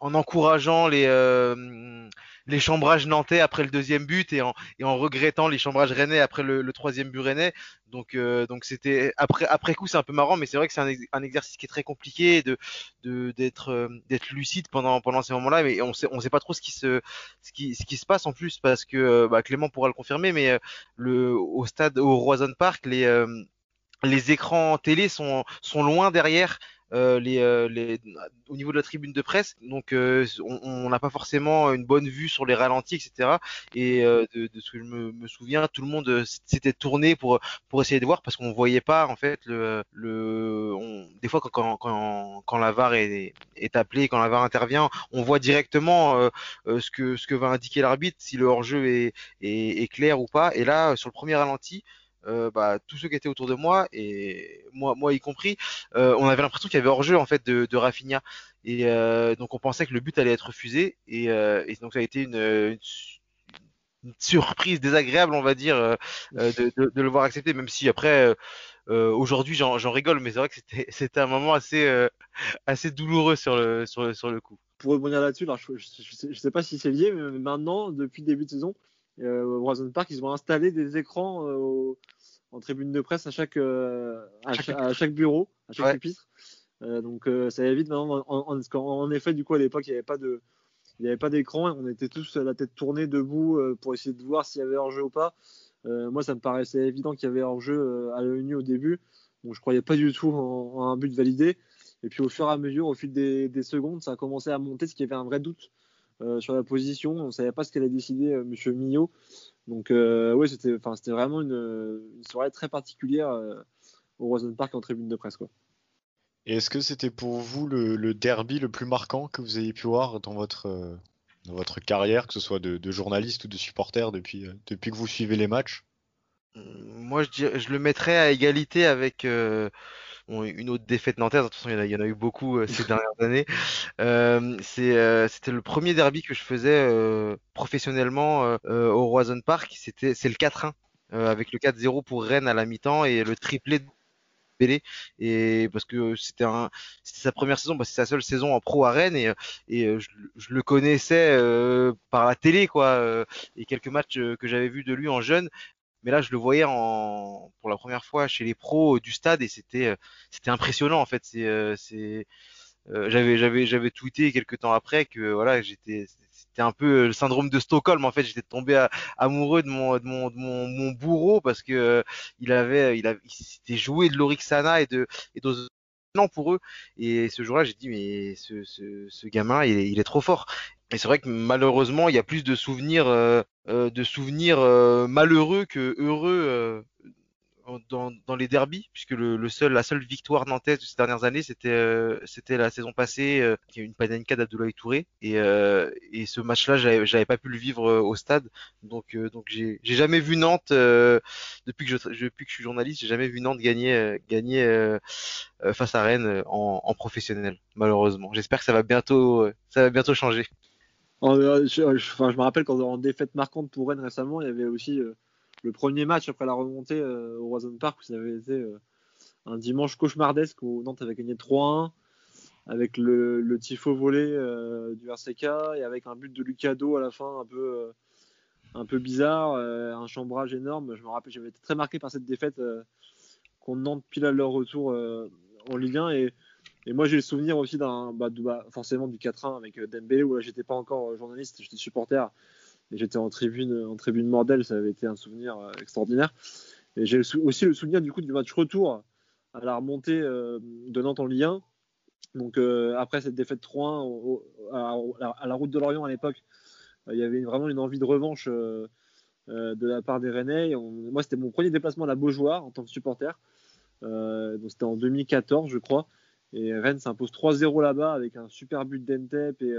en encourageant les, les chambrages nantais après le deuxième but et en, et en regrettant les chambrages rennais après le, le troisième but rennais. Donc, euh, donc c'était après, après coup, c'est un peu marrant, mais c'est vrai que c'est un, un, exercice qui est très compliqué de d'être euh, d'être lucide pendant pendant ces moments-là, mais on sait on sait pas trop ce qui se ce qui ce qui se passe en plus parce que bah, Clément pourra le confirmer, mais le au stade au Roison Park les les écrans télé sont, sont loin derrière euh, euh, au niveau de la tribune de presse. Donc, euh, on n'a pas forcément une bonne vue sur les ralentis, etc. Et de, ce que je me, souviens, tout le monde s'était tourné pour pour essayer de voir parce qu'on voyait pas en fait le, le des fois quand, quand, quand, la VAR est, est appelée, quand la VAR intervient, on voit directement ce que ce que va indiquer l'arbitre, si le hors-jeu est, est, est clair ou pas. Et là, sur le premier ralenti, euh, bah, tous ceux qui étaient autour de moi et moi, moi y compris, euh, on avait l'impression qu'il y avait hors-jeu en fait de, de Rafinha. Et euh, donc on pensait que le but allait être refusé. Et, et donc ça a été une, une, une, surprise désagréable on va dire de, de, de, le voir accepter même si après aujourd'hui j'en rigole mais c'est vrai que c'était un moment assez assez douloureux sur le sur le sur le coup. Pour rebondir là-dessus, je, je sais pas si c'est lié mais maintenant depuis le début de saison euh, au Horizon Park, ils ont installé des écrans euh, en tribune de presse à chaque, euh, à, chaque, à chaque bureau, à chaque ouais. pupitre. Euh, donc ça évite maintenant, en, en, en, effet, du coup, à l'époque, il n'y avait pas de, il n'y avait pas d'écran, on était tous la tête tournée debout pour essayer de voir s'il y avait hors-jeu ou pas. Moi, ça me paraissait évident qu'il y avait hors-jeu à l'œil nu au début, donc je croyais pas du tout en, en, un but validé. Et puis au fur et à mesure, au fil des, secondes, ça a commencé à monter, ce qui avait un vrai doute sur la position. On ne savait pas ce qu'allait décider M. Monsieur Millot. Donc oui, c'était, c'était vraiment une, soirée très particulière au Rosen Park en tribune de presse. Quoi. Et est-ce que c'était pour vous le, derby le plus marquant que vous ayez pu voir dans votre, euh, dans votre carrière, que ce soit de, journaliste ou de supporter depuis, euh, depuis que vous suivez les matchs? Moi, je, je, le mettrais à égalité avec euh, une autre défaite nantaise. De toute façon, il y en a, eu beaucoup ces dernières années. C'était le premier derby que je faisais professionnellement au Roison Park. C'est le 4-1 avec le 4-0 pour Rennes à la mi-temps et le triplé et parce que c'était sa première saison bah, c'est sa seule saison en pro à Rennes et, et euh, je, le connaissais euh, par la télé quoi euh, et quelques matchs que j'avais vus de lui en jeune mais là je le voyais en pour la première fois chez les pros du stade et c'était c'était impressionnant en fait c'est c'est j'avais tweeté quelques temps après que voilà j'étais c'était un peu euh, le syndrome de Stockholm. En fait, j'étais tombé amoureux de mon, de mon, de mon, bourreau parce que euh, il avait, il s'était joué de l'Orixana et de, et non pour eux. Et ce jour-là, j'ai dit mais ce, gamin, il il est, trop fort. Et c'est vrai que malheureusement, il y a plus de souvenirs, euh, de souvenirs malheureux que heureux dans, les derbies, puisque la seule victoire nantaise de ces dernières années, c'était euh, la saison passée, euh, qui eu une panenka d'Abdoulaye Touré, et, euh, ce match-là, j'avais pas pu le vivre euh, au stade, donc euh, j'ai jamais vu Nantes depuis que je je suis journaliste, j'ai jamais vu Nantes gagner face à Rennes en, professionnel, malheureusement. J'espère que ça va bientôt changer. Je, enfin, je me rappelle quand en défaite marquante pour Rennes récemment, il y avait aussi le premier match après la remontée euh, au Roison Park, ça avait été euh, un dimanche cauchemardesque où Nantes avait gagné 3-1 avec le, le tifo volé euh, du RCK et avec un but de Lucado à la fin un peu, un peu bizarre, un chambrage énorme. Je me rappelle, j'avais été très marqué par cette défaite contre Nantes pile à leur retour en Ligue 1 et, et moi j'ai le souvenir aussi d'un bah, bah, forcément du 4-1 avec Dembélé où j'étais pas encore journaliste, j'étais supporter j'étais en tribune, en tribune Mordel, ça avait été un souvenir euh, extraordinaire. Et j'ai aussi le souvenir du coup du match retour à la remontée euh, de Nantes en Ligue 1. Donc euh, après cette défaite 3-1 à, la route de Lorient à l'époque, il y avait vraiment une envie de revanche de la part des Rennais. moi, c'était mon premier déplacement à la Beaujoire en tant que supporter. donc c'était en 2014, je crois. Et Rennes s'impose 3-0 là-bas avec un super but d'Entep et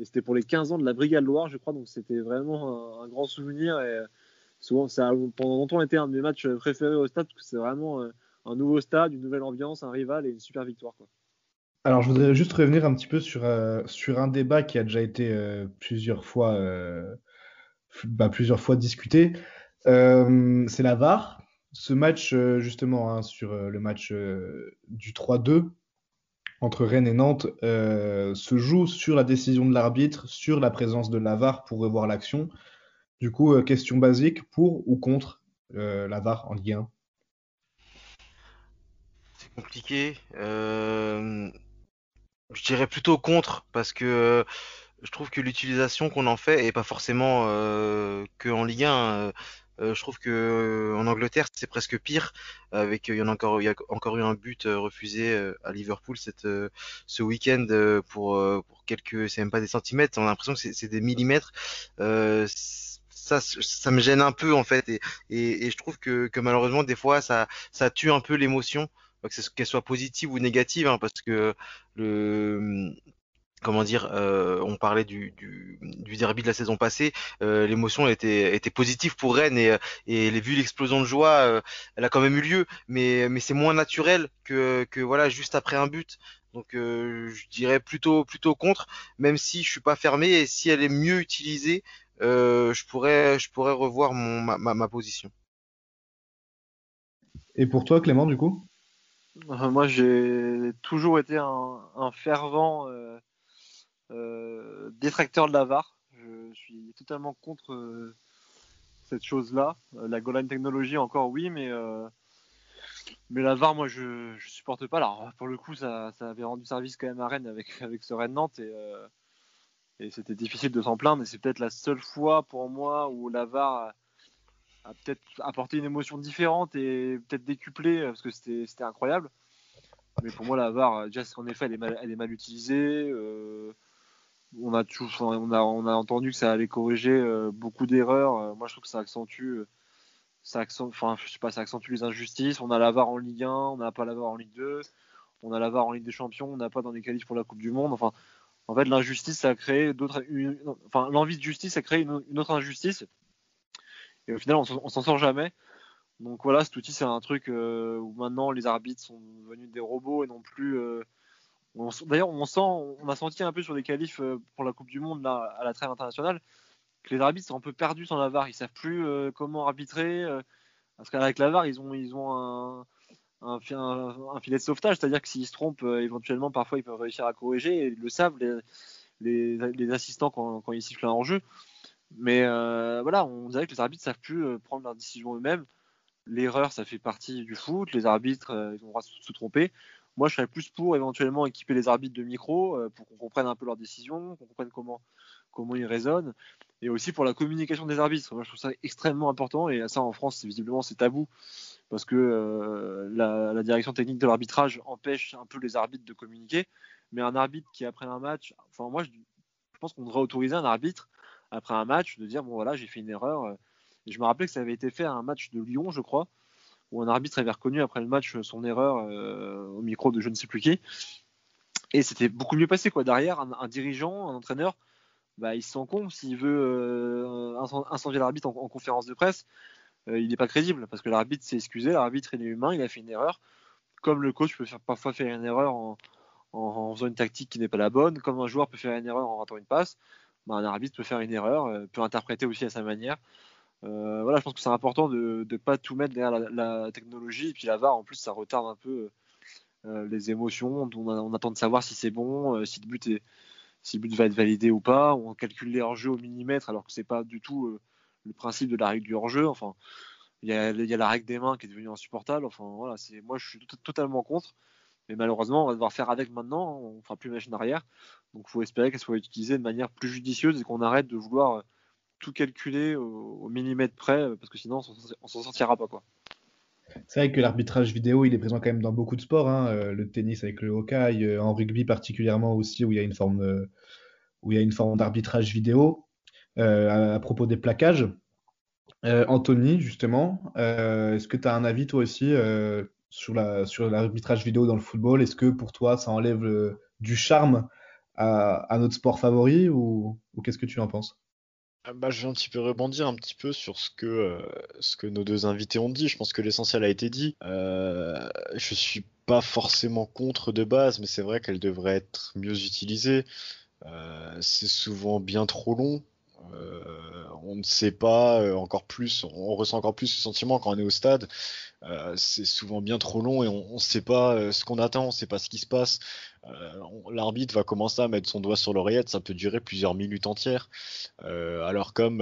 et c'était pour les 15 ans de la Brigade Loire, je crois. Donc c'était vraiment un, grand souvenir. Et euh, souvent, ça a pendant longtemps été un de mes matchs préférés au stade, parce que c'est vraiment euh, un nouveau stade, une nouvelle ambiance, un rival et une super victoire. Alors, je voudrais juste revenir un petit peu sur, euh, sur un débat qui a déjà été plusieurs fois, bah, plusieurs fois discuté. c'est la VAR. Ce match, justement, hein, sur le match du 3-2, entre Rennes et Nantes euh, se joue sur la décision de l'arbitre, sur la présence de l'avare pour revoir l'action. Du coup, euh, question basique, pour ou contre euh, l'avare en Ligue 1 C'est compliqué. je dirais plutôt contre, parce que je trouve que l'utilisation qu'on en fait est pas forcément que en Ligue 1. Euh, je trouve que euh, en Angleterre c'est presque pire. Avec il y en a encore, il y a encore eu un but euh, refusé à Liverpool cette, ce week-end pour pour quelques, c'est même pas des centimètres. On a l'impression que c'est des millimètres. ça, ça me gêne un peu en fait et, et, et je trouve que, que malheureusement des fois ça, ça tue un peu l'émotion qu'elle soit positive ou négative, hein, parce que le, comment dire, euh, on parlait du, du, du, derby de la saison passée, euh, l'émotion était, était positive pour Rennes et, et vu l'explosion de joie, euh, elle a quand même eu lieu, mais, mais c'est moins naturel que, que voilà juste après un but. Donc euh, je dirais plutôt plutôt contre, même si je suis pas fermé et si elle est mieux utilisée, euh, je pourrais je pourrais revoir mon ma, ma, ma position. Et pour toi Clément du coup? Moi j'ai toujours été un, un fervent euh, détracteur de la VAR. Je suis totalement contre euh, cette chose-là. Euh, la goal line technologie, encore oui, mais mais la VAR, moi, je, je supporte pas. Alors, pour le coup, ça, avait rendu service quand même à Rennes avec, avec ce Rennes Nantes et, et c'était difficile de s'en plaindre. Mais c'est peut-être la seule fois pour moi où la VAR a, peut-être apporté une émotion différente et peut-être décuplé parce que c'était incroyable. Mais pour moi, la VAR, déjà, en effet, elle est mal, utilisée. Euh, on, a tout, on, a, on a entendu que ça allait corriger euh, beaucoup d'erreurs. Euh, moi, je trouve que ça accentue, ça accentue, enfin, je sais pas, ça accentue les injustices. On a la VAR en Ligue 1, on n'a pas la VAR en Ligue 2, on a la VAR en Ligue des Champions, on n'a pas dans les qualifs pour la Coupe du Monde. Enfin, en fait, l'injustice, ça a créé d'autres, enfin, l'envie de justice, ça a créé une, autre injustice. Et au final, on, s'en sort jamais. Donc voilà, cet outil, c'est un truc où maintenant les arbitres sont devenus des robots et non plus D'ailleurs, on sent, a senti un peu sur les qualifs euh, pour la Coupe du Monde là, à la trêve internationale que les arbitres sont un peu perdus sans la VAR. Ils savent plus euh, comment arbitrer. Euh, parce qu'avec la VAR, ils ont, ils ont un, un, filet de sauvetage, c'est-à-dire que s'ils se trompent, éventuellement, parfois, ils peuvent réussir à corriger. Et ils le savent, les, assistants, quand, ils sifflent un jeu. Mais voilà, on dirait que les arbitres savent plus prendre leurs décisions eux-mêmes. L'erreur, ça fait partie du foot. Les arbitres, ils ont le droit de se tromper. Moi, je serais plus pour éventuellement équiper les arbitres de micro euh, pour qu'on comprenne un peu leurs décisions, qu'on comprenne comment, comment ils raisonnent, et aussi pour la communication des arbitres. Moi, je trouve ça extrêmement important, et ça, en France, visiblement, c'est tabou, parce que euh, la, direction technique de l'arbitrage empêche un peu les arbitres de communiquer. Mais un arbitre qui, après un match, enfin, moi, je, pense qu'on devrait autoriser un arbitre, après un match, de dire, bon, voilà, j'ai fait une erreur. Euh, et je me rappelais que ça avait été fait à un match de Lyon, je crois, où un arbitre avait reconnu après le match son erreur euh, au micro de je ne sais plus qui. Et c'était beaucoup mieux passé quoi. Derrière, un, dirigeant, un entraîneur, bah, il se sent con s'il veut euh, incendier l'arbitre en, conférence de presse. Euh, il n'est pas crédible parce que l'arbitre s'est excusé, l'arbitre est humain, il a fait une erreur. Comme le coach peut parfois faire une erreur en, en, faisant une tactique qui n'est pas la bonne, comme un joueur peut faire une erreur en ratant une passe, bah, un arbitre peut faire une erreur, peut interpréter aussi à sa manière. Euh, voilà, je pense que c'est important de ne pas tout mettre derrière la, technologie. Et puis la VAR, en plus, ça retarde un peu euh, les émotions. On, attend de savoir si c'est bon, euh, si le but si le but va être validé ou pas. On calcule les hors-jeux au millimètre, alors que c'est pas du tout le principe de la règle du hors-jeu. Enfin, il y, a, la règle des mains qui est devenue insupportable. Enfin, voilà, c'est moi, je suis totalement contre. Mais malheureusement, on va devoir faire avec maintenant. On fera plus machine arrière. Donc, il faut espérer qu'elle soit utilisée de manière plus judicieuse et qu'on arrête de vouloir tout calculer au, millimètre près, euh, parce que sinon on s'en sortira pas quoi. C'est vrai que l'arbitrage vidéo, il est présent quand même dans beaucoup de sports. Hein. Euh, le tennis avec le Hawkeye, euh, en rugby particulièrement aussi, où il y a une forme, où il y a une forme d'arbitrage vidéo. à, propos des plaquages, Anthony, justement, est-ce que tu as un avis toi aussi sur la sur l'arbitrage vidéo dans le football? Est-ce que pour toi, ça enlève du charme à, notre sport favori ou qu'est-ce que tu en penses? Bah, je vais un petit peu rebondir un petit peu sur ce que, euh, ce que nos deux invités ont dit. Je pense que l'essentiel a été dit. Euh, je suis pas forcément contre de base, mais c'est vrai qu'elle devrait être mieux utilisée. Euh, c'est souvent bien trop long. Euh, on ne sait pas encore plus, on ressent encore plus ce sentiment quand on est au stade. Euh, c'est souvent bien trop long et on ne sait pas ce qu'on attend, on ne sait pas ce qui se passe. L'arbitre va commencer à mettre son doigt sur l'oreillette, ça peut durer plusieurs minutes entières. alors comme,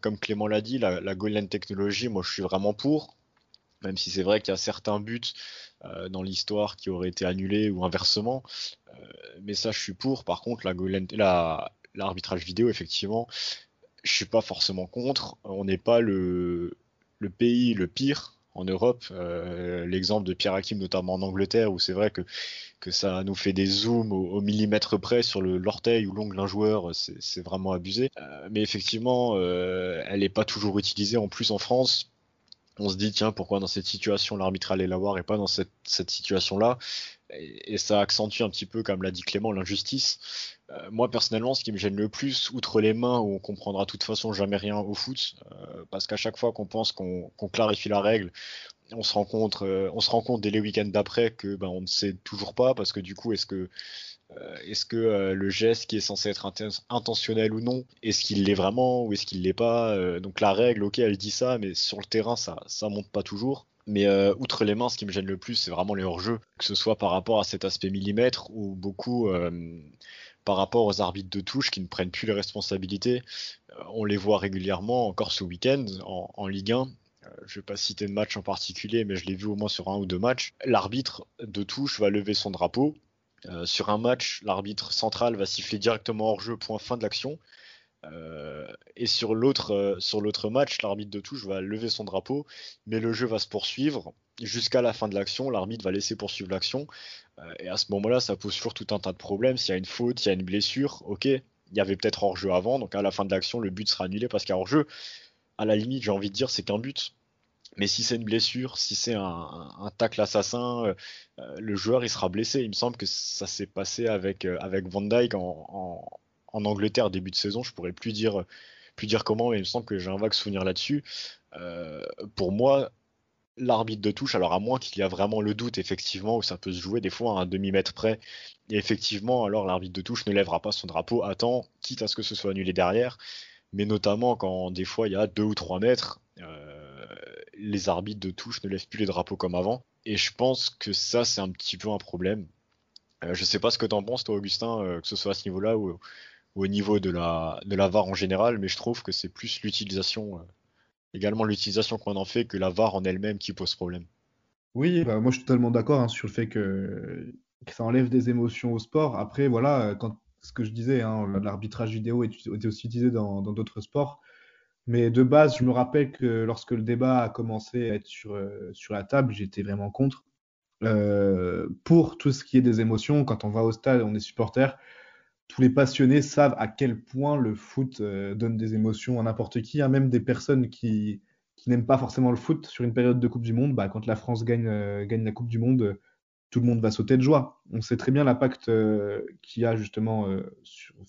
comme Clément l'a dit, la, la Goal Technology, moi je suis vraiment pour même si c'est vrai qu'il y a certains buts dans l'histoire qui auraient été annulés ou inversement. mais ça, je suis pour. Par contre, la, la, l'arbitrage vidéo, effectivement, je suis pas forcément contre. On n'est pas le, pays le pire en Europe. Euh, l'exemple de Pierre Hakim, notamment en Angleterre, où c'est vrai que, que ça nous fait des zooms au, millimètre près sur l'orteil ou l'ongle d'un joueur, c'est vraiment abusé. Euh, mais effectivement, euh, elle n'est pas toujours utilisée. En plus, en France, on se dit, tiens, pourquoi dans cette situation l'arbitre allait l'avoir et pas dans cette, cette situation-là? Et, ça accentue un petit peu, comme l'a dit Clément, l'injustice. Euh, moi, personnellement, ce qui me gêne le plus, outre les mains où on comprendra de toute façon jamais rien au foot, euh, parce qu'à chaque fois qu'on pense qu'on clarifie la règle, on se rend compte, euh, on se rend compte dès les week-ends d'après que ben, on ne sait toujours pas, parce que du coup, est-ce que est-ce que le geste qui est censé être intentionnel ou non, est-ce qu'il l'est vraiment ou est-ce qu'il l'est pas Donc la règle, ok, elle dit ça, mais sur le terrain, ça ça monte pas toujours. Mais outre les mains, ce qui me gêne le plus, c'est vraiment les hors-jeux, que ce soit par rapport à cet aspect millimètre ou beaucoup par rapport aux arbitres de touche qui ne prennent plus les responsabilités. Euh, on les voit régulièrement, encore ce week-end, en, Ligue 1. Je ne vais pas citer de match en particulier, mais je l'ai vu au moins sur un ou deux matchs. L'arbitre de touche va lever son drapeau. sur un match, l'arbitre central va siffler directement hors jeu, point fin de l'action. Euh, et euh, sur l'autre match, l'arbitre de touche va lever son drapeau, mais le jeu va se poursuivre jusqu'à la fin de l'action, l'arbitre va laisser poursuivre l'action. Et à ce moment-là, ça pose toujours tout un tas de problèmes. S'il y a une faute, s'il y a une blessure, ok, il y avait peut-être hors-jeu avant, donc à la fin de l'action, le but sera annulé parce qu'il hors-jeu. À la limite, j'ai envie de dire, c'est qu'un but. Mais si c'est une blessure, si c'est un, tacle assassin, le joueur il sera blessé. Il me semble que ça s'est passé avec, Van Dyke en, Angleterre début de saison. Je pourrais plus dire, plus dire comment, mais il me semble que j'ai un vague souvenir là-dessus. Euh, pour moi, l'arbitre de touche, alors à moins qu'il y a vraiment le doute, effectivement, où ça peut se jouer des fois à un demi-mètre près, et effectivement, alors l'arbitre de touche ne lèvera pas son drapeau à temps, quitte à ce que ce soit annulé derrière, mais notamment quand des fois il y a deux ou trois mètres, euh, les arbitres de touche ne lèvent plus les drapeaux comme avant, et je pense que ça, c'est un petit peu un problème. Euh, je sais pas ce que tu en penses, toi, Augustin, que ce soit à ce niveau-là ou, au niveau de la, de la VAR en général, mais je trouve que c'est plus l'utilisation, euh, également l'utilisation qu'on en fait que la VAR en elle-même qui pose problème. Oui, bah, moi je suis totalement d'accord hein, sur le fait que, ça enlève des émotions au sport. Après, voilà, ce que je disais, hein, l'arbitrage vidéo est, aussi utilisé dans d'autres sports. Mais de base, je me rappelle que lorsque le débat a commencé à être sur, euh, sur la table, j'étais vraiment contre. Euh, pour tout ce qui est des émotions, quand on va au stade, on est supporter, tous les passionnés savent à quel point le foot euh, donne des émotions à n'importe qui, hein, même des personnes qui, n'aiment pas forcément le foot sur une période de Coupe du Monde. Bah, quand la France gagne, euh, gagne la Coupe du Monde, tout le monde va sauter de joie. On sait très bien l'impact euh, qu'il a justement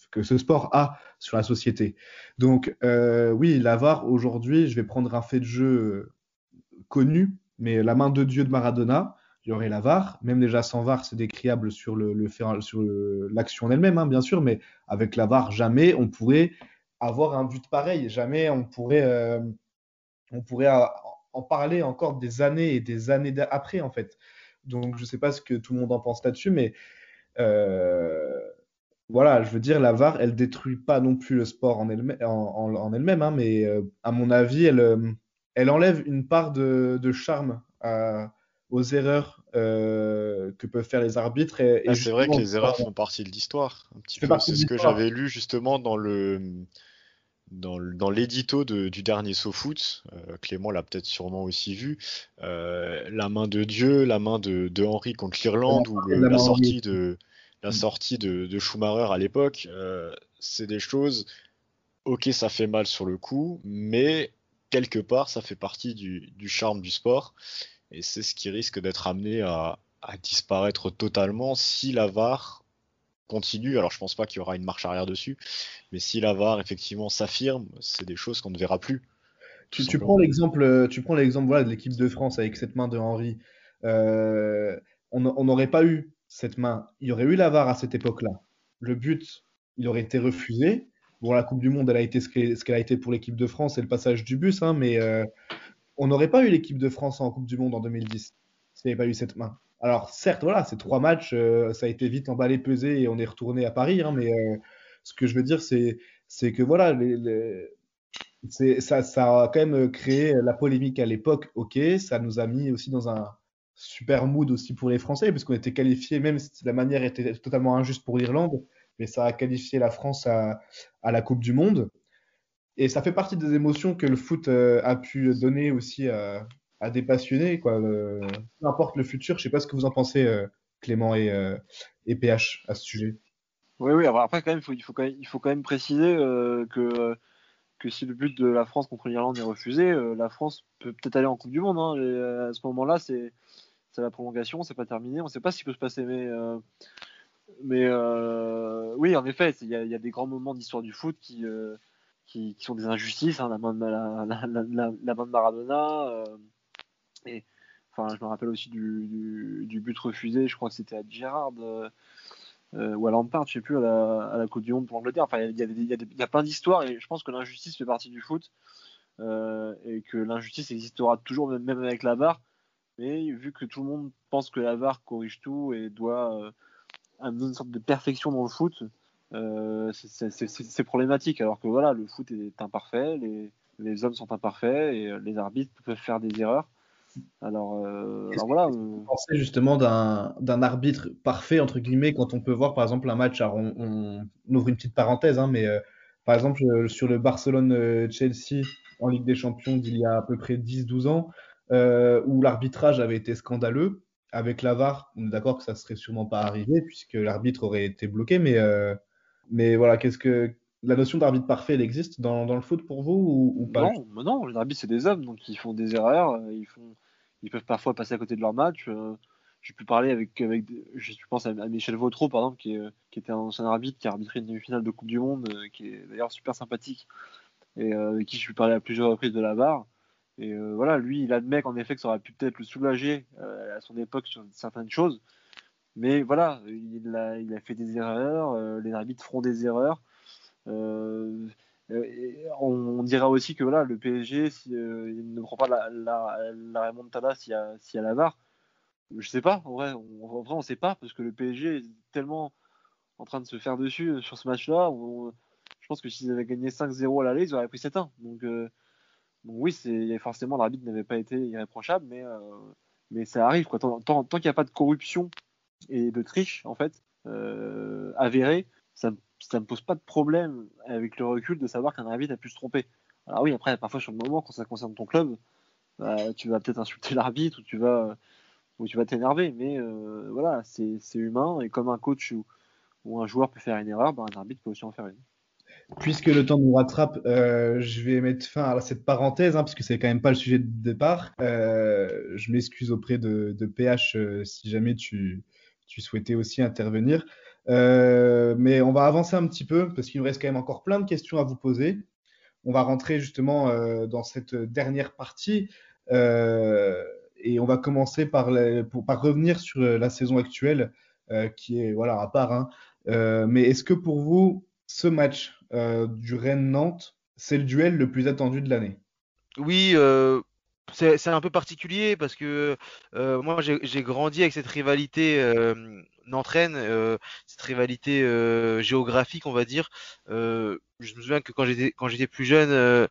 que ce sport a sur la société. Donc oui, la VAR aujourd'hui, je vais prendre un fait de jeu connu, mais la main de Dieu de Maradona il y aurait la VAR. Même déjà sans VAR, c'est décriable sur le, sur l'action elle-même, hein, bien sûr, mais avec la VAR, jamais on pourrait avoir un but pareil. Jamais on pourrait, euh, en parler encore des années et des années après, en fait. Donc, je ne sais pas ce que tout le monde en pense là-dessus, mais euh, voilà, je veux dire, la VAR, elle détruit pas non plus le sport en elle-même, hein, mais euh, à mon avis, elle, enlève une part de, de charme aux erreurs euh, que peuvent faire les arbitres. Et, ah, c'est vrai que les erreurs font partie de l'histoire. C'est ce que j'avais lu justement dans le dans, l'édito du dernier SoFoot, euh, Clément l'a peut-être sûrement aussi vu, euh, la main de Dieu, la main de, de Henry contre l'Irlande, ou la, sortie de la sortie de, de Schumacher à l'époque, c'est des choses, ok ça fait mal sur le coup, mais quelque part ça fait partie du, du charme du sport. Et c'est ce qui risque d'être amené à, disparaître totalement si la VAR continue. Alors je pense pas qu'il y aura une marche arrière dessus, mais si la VAR effectivement s'affirme, c'est des choses qu'on ne verra plus. Tu, prends l'exemple, tu prends l'exemple voilà, de l'équipe de France avec cette main de Henry. Euh, on n'aurait pas eu cette main. Il y aurait eu la VAR à cette époque-là. Le but, il aurait été refusé. Bon, la Coupe du Monde, elle a été ce qu'elle a été pour l'équipe de France et le passage du bus, hein, mais euh, on n'aurait pas eu l'équipe de France en Coupe du Monde en 2010 s'il n'y avait pas eu cette main. Alors certes, voilà, ces trois matchs, euh, ça a été vite emballé, pesé et on est retourné à Paris. Hein, mais euh, ce que je veux dire, c'est, que voilà, ça, ça a quand même créé la polémique à l'époque. Ok, ça nous a mis aussi dans un super mood aussi pour les Français, puisqu'on était qualifiés, même si la manière était totalement injuste pour l'Irlande, mais ça a qualifié la France à la Coupe du Monde. Et ça fait partie des émotions que le foot euh, a pu donner aussi à, des passionnés. Quoi. Euh, peu importe le futur, je sais pas ce que vous en pensez, euh, Clément et, PH, à ce sujet. Oui, oui, après, quand même, il, faut quand même, préciser que, que si le but de la France contre l'Irlande est refusé, la France peut peut-être aller en Coupe du Monde. Hein, à ce moment-là, c'est la prolongation, c'est pas terminé. On ne sait pas ce qui peut se passer, mais. mais oui, en effet, il y, a des grands moments d'histoire du foot qui, qui, sont des injustices, hein, la, main de, Maradona. Euh, et enfin, je me rappelle aussi du, but refusé, je crois que c'était à Gérard euh, euh, ou à Lampard, je sais plus, à la, à la Côte du Monde pour l'Angleterre. Enfin, il y, a plein d'histoires et je pense que l'injustice fait partie du foot et que l'injustice existera toujours, même avec la VAR. Mais vu que tout le monde pense que la VAR corrige tout et doit amener une sorte de perfection dans le foot, euh, c'est problématique. Alors que voilà, le foot est imparfait, les, les, hommes sont imparfaits et euh, les arbitres peuvent faire des erreurs. Alors, euh, alors voilà. Vous pensez justement d'un arbitre parfait, entre guillemets, quand on peut voir par exemple un match, alors on, ouvre une petite parenthèse, hein, mais par exemple sur le Barcelone-Chelsea en Ligue des Champions d'il y a à peu près 10-12 ans, où l'arbitrage avait été scandaleux. Avec la VAR, on est d'accord que ça serait sûrement pas arrivé puisque l'arbitre aurait été bloqué, mais, euh, mais voilà, qu'est-ce que la notion d'arbitre parfait, elle existe dans, dans le foot pour vous ou, ou pas Non, mais non, les arbitres c'est des hommes, donc ils font des erreurs, euh, ils font, ils peuvent parfois passer à côté de leur match. euh, J'ai pu parler avec, avec je pense à, Michel Vautreau par exemple, qui, est- qui était un ancien arbitre, qui a arbitré une demi-finale de Coupe du Monde, euh, qui est d'ailleurs super sympathique et euh, avec qui je suis parlé à plusieurs reprises de la VAR. Et euh, voilà, lui, il admet qu'en effet que ça aurait pu peut-être le soulager euh, à son époque sur certaines choses. Mais voilà, il a, fait des erreurs, euh, les arbitres feront des erreurs. Euh, euh, on, dira aussi que voilà, le PSG, si, ne prend pas la, la, la remontada s'il y, a, s'il y a la VAR. Je sais pas, en vrai, on, on sait pas, parce que le PSG est tellement en train de se faire dessus sur ce match-là. je pense que s'ils avaient gagné 5-0 à l'aller, ils auraient pris 7-1. Donc, oui, forcément l'arbitre n'avait pas été irréprochable, mais, ça arrive. Tant qu'il n'y a pas de corruption et de triche, en fait, euh, avérée, ça ne me pose pas de problème avec le recul de savoir qu'un arbitre a pu se tromper. Alors oui, après, parfois sur le moment, quand ça concerne ton club, bah, tu vas peut-être insulter l'arbitre ou tu vas ou tu vas t'énerver, mais euh, voilà, c'est humain et comme un coach ou, ou un joueur peut faire une erreur, bah, un arbitre peut aussi en faire une. Puisque le temps nous rattrape, euh, je vais mettre fin à cette parenthèse, hein, parce que c'est quand même pas le sujet de départ. Euh, je m'excuse auprès de, PH si jamais tu, tu souhaitais aussi intervenir. Euh, mais on va avancer un petit peu, parce qu'il nous reste quand même encore plein de questions à vous poser. On va rentrer justement euh, dans cette dernière partie. Euh, et on va commencer par, pour- par revenir sur la saison actuelle, qui est voilà, à part. hein. Mais est-ce que pour vous, ce match du Rennes-Nantes, c'est le duel le plus attendu de l'année? Oui, c'est un peu particulier parce que euh, moi j'ai j'ai grandi avec cette rivalité euh, Nantes-Rennes, euh, cette rivalité euh, géographique, on va dire. Je me souviens que quand j'étais quand j'étais plus jeune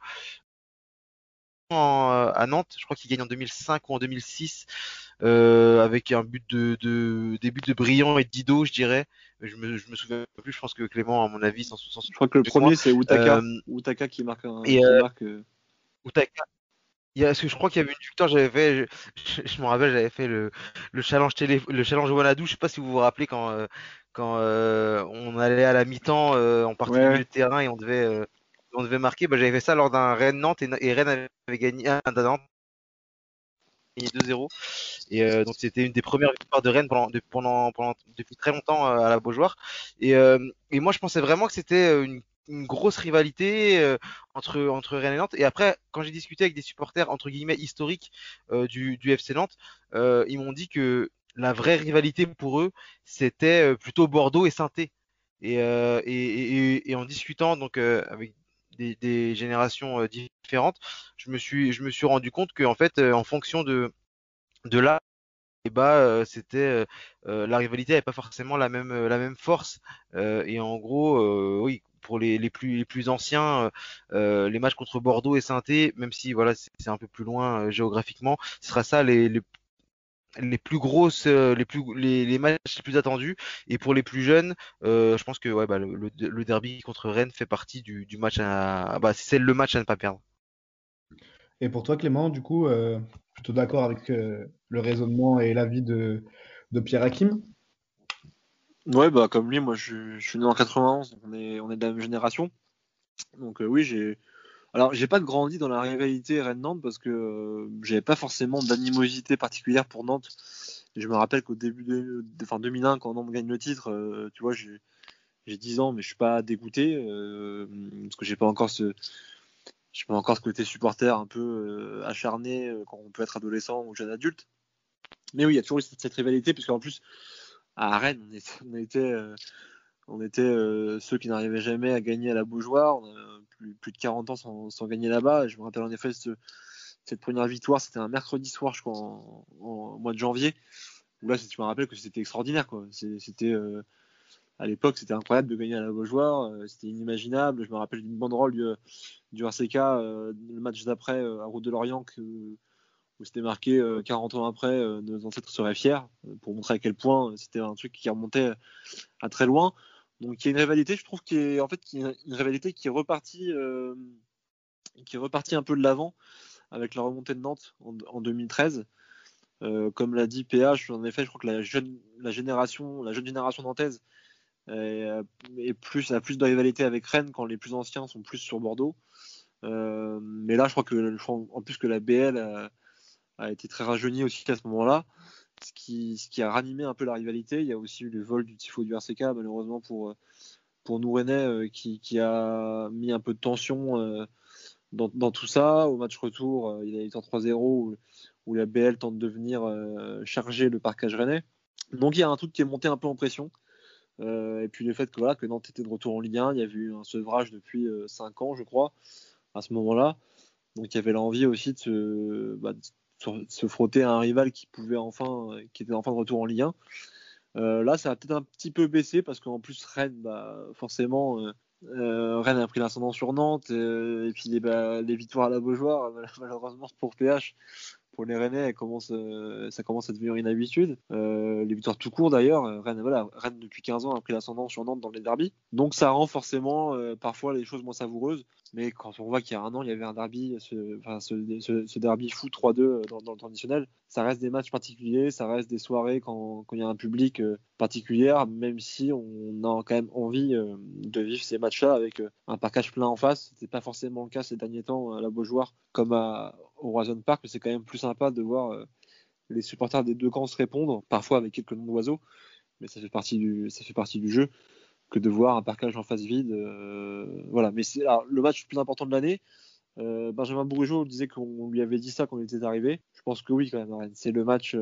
en- à Nantes, je crois qu'il gagne en 2005 ou en 2006 euh, avec un but de, de des buts de Briand et de Dido, je dirais. Je me, je me souviens plus. Je pense que Clément, à mon avis, s'en Je crois que le premier, c'est Utaka. Utaka qui marque un. et, qui marque, Utaka. Il y a, parce que je crois qu'il y avait une victoire, j'avais fait, je, je, je me rappelle, j'avais fait le, le challenge télé, le challenge Wanadoo. Je sais pas si vous vous rappelez quand, euh, quand euh, on allait à la mi-temps, euh, on partait Ouais, du terrain et on devait, on devait marquer. Bah, j'avais fait ça lors d'un Rennes Nantes et, et Rennes avait gagné un Nantes gagné 2-0. Et donc c'était une des premières victoires de Rennes pendant, de- pendant, pendant depuis très longtemps à la Beaujoire. Et, et moi je pensais vraiment que c'était une, une grosse rivalité euh, entre entre Rennes et Nantes. Et après quand j'ai discuté avec des supporters entre guillemets historiques euh, du, du FC Nantes, euh, ils m'ont dit que la vraie rivalité pour eux c'était plutôt Bordeaux et saint Et, et, en discutant donc avec des, des générations différentes, je me suis je me suis rendu compte que en fait en fonction de de là bah euh, c'était euh, euh, la rivalité n'avait pas forcément la même force et en gros oui pour les, plus anciens les matchs contre Bordeaux et saint même si voilà c'est un peu plus loin géographiquement ce sera ça les, plus grosses les plus matchs les plus attendus. Et pour les plus jeunes je pense que bah, le, derby contre Rennes fait partie du, du match à bah c'est le match à ne pas perdre Et pour toi, Clément, du coup, euh, plutôt d'accord avec euh, le raisonnement et l'avis de, Pierre Hakim? Ouais, bah comme lui, moi je, suis né en 91, donc on est, on est de la même génération. Donc euh, oui, j'ai. Alors, j'ai pas grandi dans la rivalité Rennes-Nantes parce que j'avais pas forcément d'animosité particulière pour Nantes. Je me rappelle qu'au début de, de- enfin 2001, quand Nantes gagne le titre, tu vois, j'ai j'ai 10 ans, mais je suis pas dégoûté parce que j'ai pas encore ce, j'ai pas encore ce côté supporter un peu euh, acharné euh, quand on peut être adolescent ou jeune adulte. Mais oui, il y a toujours eu cette, cette rivalité, puisqu'en plus, à Rennes, on était, on était, euh, ceux qui n'arrivaient jamais à gagner à la Beaujoire. On a plus, plus de 40 ans sans, gagner là-bas. Je me rappelle en effet ce- cette première victoire, c'était un mercredi soir, je crois, en, mois de janvier. Où là, je me rappelle que c'était extraordinaire. C'était à l'époque, c'était incroyable de gagner à la Beaujoire. euh, C'était inimaginable. Je me rappelle d'une banderole du, du RCK, euh, le match d'après euh, à Route de Lorient, où c'était marqué euh, 40 ans après, nos ancêtres seraient fiers, pour montrer à quel point c'était un truc qui remontait à très loin. Donc il y a une rivalité, je trouve, qui est en fait une rivalité qui est repartie, qui est repartie un peu de l'avant avec la remontée de Nantes en, 2013. comme l'a dit PH, en effet, je crois que la jeune, la génération, la jeune génération nantaise est, plus, a plus de rivalité avec Rennes quand les plus anciens sont plus sur Bordeaux. mais là, je crois que en plus que la BL a, été très rajeunie aussi à ce moment-là ce qui, a ranimé un peu la rivalité. Il y a aussi eu le vol du tifo du RCK, malheureusement pour, pour nous euh, qui, a mis un peu de tension euh, dans, tout ça. Au match retour, euh, il a été en 3-0 où, où, la BL tente de venir charger le parcage rennais. Donc il y a un truc qui est monté un peu en pression. Et puis le fait que, voilà, que Nantes était de retour en Ligue 1, il y a eu un sevrage depuis 5 ans, je crois, à ce moment-là. Donc il y avait l'envie aussi de se, bah, se frotter à un rival qui pouvait enfin, qui était enfin de retour en Ligue 1. Euh, là, ça a peut-être un petit peu baissé parce qu'en plus Rennes, bah, forcément, euh, euh, Rennes a pris l'ascendant sur Nantes et puis les, bah, les, victoires à la Beaujoire, malheureusement pour PH, pour les Rennais, euh, ça commence à devenir une habitude. Euh, les victoires tout court d'ailleurs, euh, Rennes, voilà, Rennes depuis 15 ans a pris l'ascendant sur Nantes dans les derbies. Donc ça rend forcément parfois les choses moins savoureuses. Mais quand on voit qu'il y a un an, il y avait un derby, ce, enfin, ce, ce, derby fou 3-2 dans, dans, le traditionnel, ça reste des matchs particuliers, ça reste des soirées quand, il y a un public particulier, même si on a quand même envie de vivre ces matchs-là avec un parcage plein en face. C'était pas forcément le cas ces derniers temps à la Beaujoire comme à, au Horizon Park, c'est quand même plus sympa de voir euh, les supporters des deux camps se répondre, parfois avec quelques noms d'oiseaux, mais ça fait partie du, ça fait partie du jeu, que de voir un parcage en face vide. Euh, voilà, mais c'est le match le plus important de l'année. Euh, Benjamin Bourigeau disait qu'on lui avait dit ça quand il était arrivé. Je pense que oui, quand même, C'est le match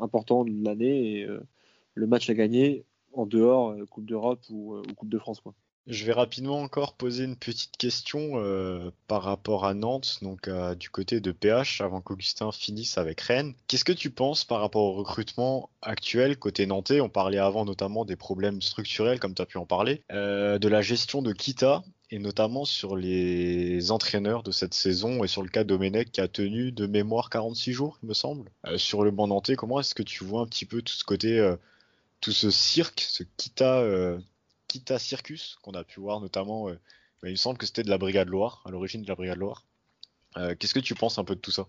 important de l'année et le match à gagner en dehors Coupe d'Europe ou, ou, Coupe de France. Quoi. Je vais rapidement encore poser une petite question euh, par rapport à Nantes, donc euh, du côté de PH, avant qu'Augustin finisse avec Rennes. Qu'est-ce que tu penses par rapport au recrutement actuel côté nantais? On parlait avant notamment des problèmes structurels, comme tu as pu en parler, euh, de la gestion de Kita, et notamment sur les entraîneurs de cette saison, et sur le cas Domenech qui a tenu de mémoire 46 jours, il me semble. sur le banc nantais, comment est-ce que tu vois un petit peu tout ce côté, tout ce cirque, ce Kita Circus, qu'on a pu voir notamment, euh, il me semble que c'était de la Brigade Loire, à l'origine de la Brigade Loire. Euh, qu'est-ce que tu penses un peu de tout ça?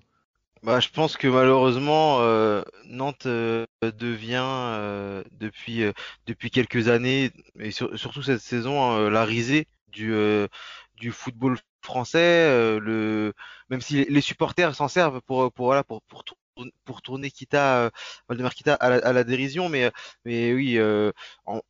Bah, je pense que malheureusement euh, Nantes devient depuis depuis quelques années et surtout cette saison la risée du du football français. le même si les supporters s'en servent pour pour voilà pour pour pour tourner Kita, euh, Valdemar Kita à la, dérision, mais, mais oui, euh,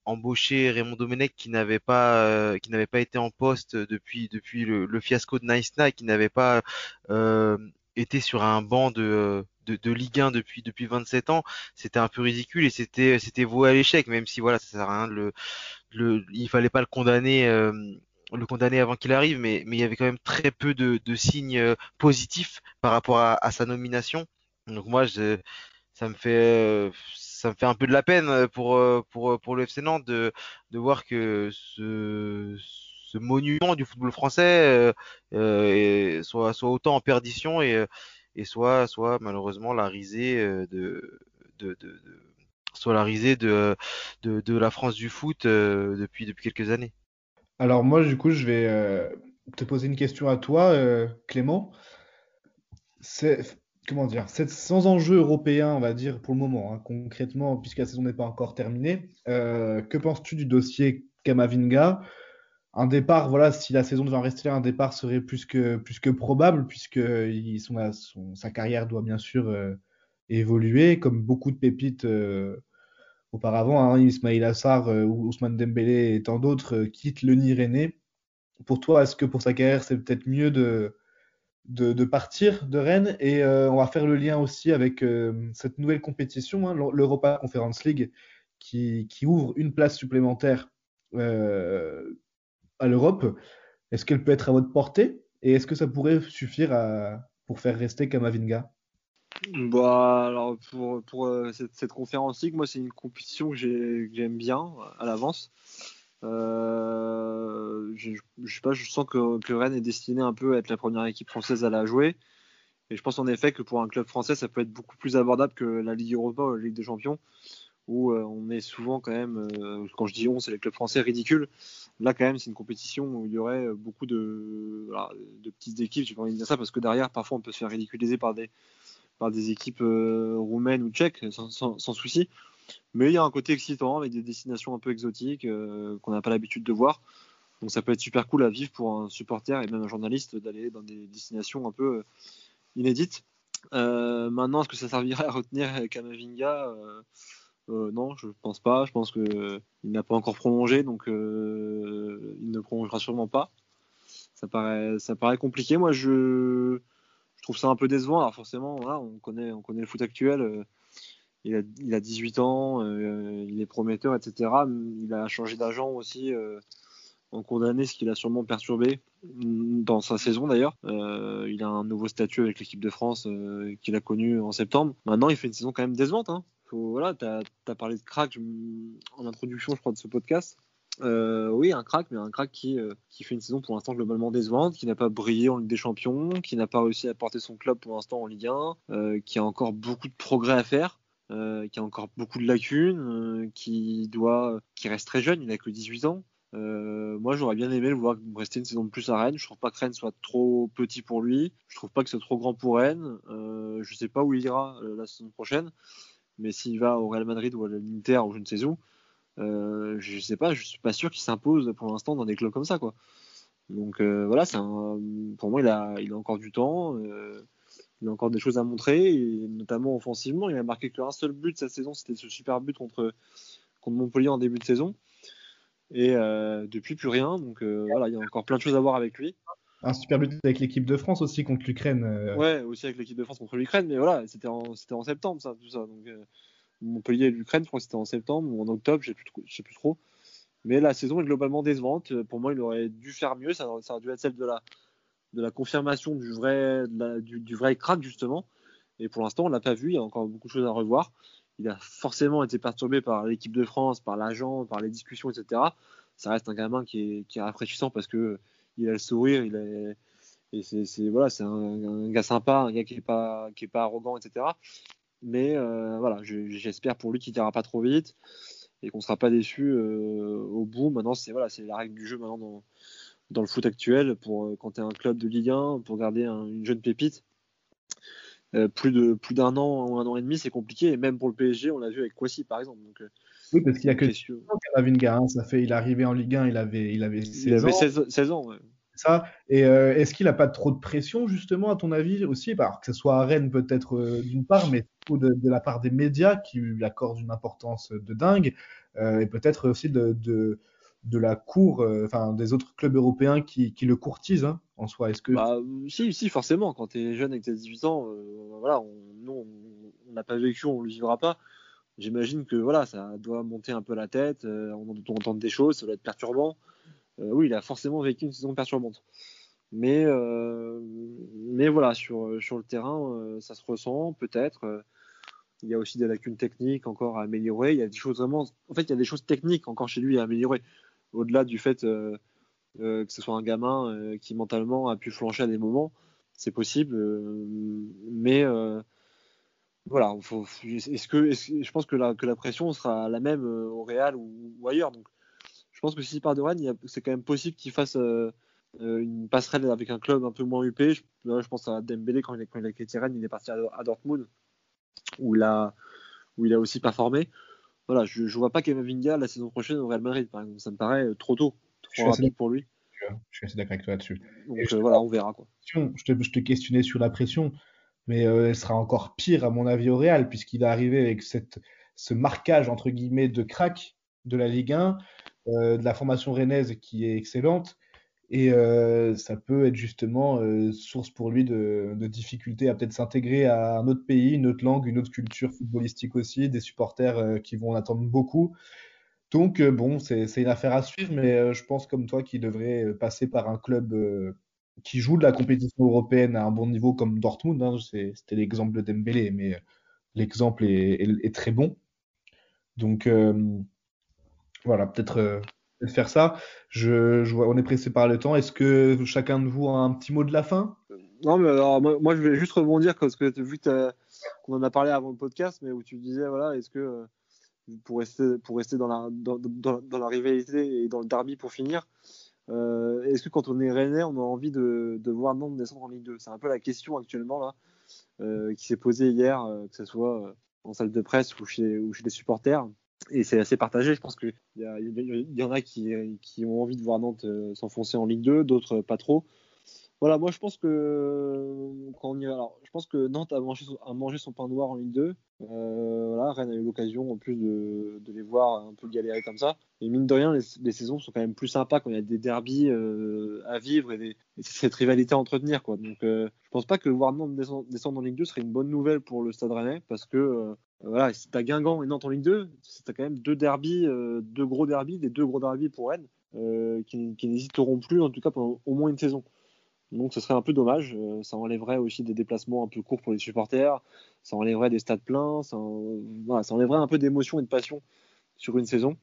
embaucher Raymond Domenech qui n'avait pas, euh, été en poste depuis, le, fiasco de Nice Night, qui n'avait pas euh, été sur un banc de, de, Ligue 1 depuis, depuis 27 ans, c'était un peu ridicule et c'était, voué à l'échec, même si voilà, ça sert à rien de le, fallait pas le condamner. Euh, avant qu'il arrive, mais, il y avait quand même très peu de, signes positifs par rapport à sa nomination. Donc moi, ça me fait ça me fait un peu de la peine pour pour pour le FC Nantes de de voir que ce ce monument du football français euh, soit soit autant en perdition et et soit soit malheureusement la risée de de, de, soit la risée de, de la France du foot depuis depuis quelques années. Alors moi du coup je vais te poser une question à toi Clément. Comment dire, sans enjeu européen, on va dire, pour le moment, hein, concrètement, puisque la saison n'est pas encore terminée. Euh, que penses-tu du dossier Kamavinga? Un départ, voilà, si la saison devait en rester là, un départ serait plus que, plus que probable, puisque sa carrière doit bien sûr euh, évoluer, comme beaucoup de pépites euh, auparavant. Hein, Ismail Assar, Ousmane Dembélé et tant d'autres quittent le Nîmes Pour toi, est-ce que pour sa carrière, c'est peut-être mieux de de, partir de Rennes et euh, on va faire le lien aussi avec euh, cette nouvelle compétition, hein, l'Europa Conference League, qui, ouvre une place supplémentaire euh, à l'Europe. Est-ce qu'elle peut être à votre portée et est-ce que ça pourrait suffire pour faire rester Kamavinga? Bah, alors pour, cette, cette, conférence League, moi c'est une compétition que j'aime bien à l'avance. Euh, je, je, sais pas, je sens que, Rennes est destiné un peu à être la première équipe française à la jouer. Et je pense en effet que pour un club français, ça peut être beaucoup plus abordable que la Ligue Europa ou la Ligue des Champions, où on est souvent quand même, quand je dis on, c'est les clubs français ridicules. Là, quand même, c'est une compétition où il y aurait beaucoup de, petites équipes. J'ai pas envie de dire ça parce que derrière, parfois, on peut se faire ridiculiser par des, par des équipes roumaines ou tchèques, sans souci. Mais il y a un côté excitant avec des destinations un peu exotiques euh, qu'on n'a pas l'habitude de voir. Donc ça peut être super cool à vivre pour un supporter et même un journaliste d'aller dans des destinations un peu euh, inédites. Euh, maintenant, est-ce que ça servirait à retenir Kamavinga? Non, je ne pense pas. Je pense qu'il n'a pas encore prolongé, donc il ne prolongera sûrement pas. Ça paraît, compliqué. Moi, je, trouve ça un peu décevant. Alors forcément, on connaît le foot actuel il a, 18 ans, euh, il est prometteur, etc. Il a changé d'agent aussi euh, en condamné, ce qui l'a sûrement perturbé mm, dans sa saison d'ailleurs. Euh, il a un nouveau statut avec l'équipe de France qu'il a connu en septembre. Maintenant, il fait une saison quand même décevante. Hein. voilà, tu as, parlé de crack en introduction, je crois, de ce podcast. oui, un crack, mais un crack qui fait une saison pour l'instant globalement décevante, qui n'a pas brillé en Ligue des Champions, qui n'a pas réussi à porter son club pour l'instant en Ligue 1, qui a encore beaucoup de progrès à faire. Euh, qui a encore beaucoup de lacunes, euh, qui doit, qui reste très jeune, il n'a que 18 ans. Euh, moi, j'aurais bien aimé le voir rester une saison de plus à Rennes. Je trouve pas que Rennes soit trop petit pour lui. Je trouve pas que c'est trop grand pour Rennes. Je sais pas où il ira la saison prochaine, mais s'il va au Real Madrid ou à l'Inter ou je ne sais où, euh, je sais pas. Je suis pas sûr qu'il s'impose pour l'instant dans des clubs comme ça. Donc voilà, c'est pour moi, il a encore du temps il a encore des choses à montrer, et notamment offensivement. Il a marqué qu'un seul but cette saison, c'était ce super but contre, contre Montpellier en début de saison. Et euh, depuis, plus rien. Donc euh, voilà, il y a encore plein de choses à voir avec lui. Un super but avec l'équipe de France aussi contre l'Ukraine. Euh. Ouais, aussi avec l'équipe de France contre l'Ukraine. Mais voilà, c'était en, en, septembre, ça, tout ça. Donc, Montpellier et l'Ukraine, je crois que c'était en septembre ou en octobre, je ne sais plus trop. Mais la saison est globalement décevante. Pour moi, il aurait dû faire mieux. Ça, ça aurait dû être celle de la, de la confirmation du vrai, du, vrai crack justement. Et pour l'instant, on l'a pas vu. Il y a encore beaucoup de choses à revoir. Il a forcément été perturbé par l'équipe de France, par l'agent, par les discussions, etc. Ça reste un gamin qui est, rafraîchissant parce que il a le sourire, il est, et c'est voilà, c'est un, gars sympa, un gars qui est pas pas arrogant, etc. Mais euh, voilà, j'espère pour lui qu'il ira pas trop vite et qu'on sera pas déçu euh, au bout. Maintenant, c'est voilà, c'est la règle du jeu maintenant dans le foot actuel pour euh, quand tu es un club de Ligue 1 pour garder une jeune pépite. Euh, plus de plus d'un an ou un an et demi, c'est compliqué. Et même pour le PSG, on l'a vu avec Kwasi par exemple. Donc, euh, oui, parce qu'il a que Kamavinga. Hein, ça fait, il est arrivé en Ligue 1, il avait, il avait 16 il avait 16, ans. Ça. Et est-ce qu'il n'a pas trop de pression justement à ton avis aussi, bah, que ce soit à Rennes peut-être d'une part, mais de, de, la part des médias qui lui accordent une importance de dingue, et peut-être aussi de, de de la cour, euh, enfin des autres clubs européens qui, le courtisent hein, en soi. Est-ce que bah, si, si, forcément. Quand tu es jeune et que tu as 18 ans, euh, voilà, on, nous, on n'a pas vécu, on ne le vivra pas. J'imagine que voilà, ça doit monter un peu la tête, euh, on doit entendre des choses, ça doit être perturbant. oui, il a forcément vécu une saison perturbante. Mais, mais voilà, sur, sur le terrain, ça se ressent peut-être. Il y a aussi des lacunes techniques encore à améliorer. Il y a des choses vraiment. En fait, il y a des choses techniques encore chez lui à améliorer au-delà du fait euh, euh, que ce soit un gamin euh, qui mentalement a pu flancher à des moments, c'est possible. mais voilà, est-ce que, je pense que la, pression sera la même au Real ou, ailleurs. Donc, je pense que s'il part de Rennes, c'est quand même possible qu'il fasse une passerelle avec un club un peu moins UP. Je, pense à Dembélé quand il, quand il a quitté Rennes, il est parti à, Dortmund où il a, où il a aussi performé voilà, je ne vois pas Kamavinga la saison prochaine au Real Madrid, par exemple. Ça me paraît euh, trop tôt, trop rapide pour lui. Je suis assez d'accord avec toi là-dessus. Donc euh, voilà, on verra. Quoi. Je, te, je te questionnais sur la pression, mais euh, elle sera encore pire, à mon avis, au Real, puisqu'il est arrivé avec cette, ce marquage, entre guillemets, de crack de la Ligue 1, de la formation rennaise qui est excellente, et euh, ça peut être justement euh, source pour lui de, difficultés à peut-être s'intégrer à un autre pays, une autre langue, une autre culture footballistique aussi, des supporters euh, qui vont en attendre beaucoup. Donc bon, c'est une affaire à suivre, mais je pense comme toi qu'il devrait passer par un club qui joue de la compétition européenne à un bon niveau comme Dortmund. Hein, C'était l'exemple de Dembélé, mais l'exemple est, très bon. Donc voilà, peut-être faire ça. On est pressé par le temps. Est-ce que chacun de vous a un petit mot de la fin? Non, mais alors moi, je vais juste rebondir parce que vu qu'on en a parlé avant le podcast, mais où tu disais voilà, est-ce que pour rester, pour rester dans, la, dans, dans, la rivalité et dans le derby pour finir. Euh, est-ce que quand on est Rennais, on a envie de, de voir Nantes descendre en Ligue 2 C'est un peu la question actuellement là, euh, qui s'est posée hier, euh, que ce soit en salle de presse ou chez les supporters. Et c'est assez partagé. Je pense qu'il y, y, en a qui, qui, ont envie de voir Nantes s'enfoncer en Ligue 2, d'autres pas trop. Voilà, moi je pense que quand on y alors, je pense que Nantes a mangé son, pain noir en Ligue 2. Euh, voilà, Rennes a eu l'occasion en plus de, les voir un peu galérer comme ça. Et mine de rien, les, saisons sont quand même plus sympas quand il y a des derbies euh, à vivre et, des, et, cette rivalité à entretenir. Quoi. Donc euh, je pense pas que voir Nantes descendre, en Ligue 2 serait une bonne nouvelle pour le Stade Rennais parce que euh, voilà, si t'as Guingamp et Nantes en Ligue 2, c'est quand même deux derbies, euh, deux gros derbies, des deux gros derbies pour Rennes qui, qui n'hésiteront plus en tout cas pendant au moins une saison. Donc ce serait un peu dommage. Euh, ça enlèverait aussi des déplacements un peu courts pour les supporters. Ça enlèverait des stades pleins. Ça, voilà, ça enlèverait un peu d'émotion et de passion sur une saison.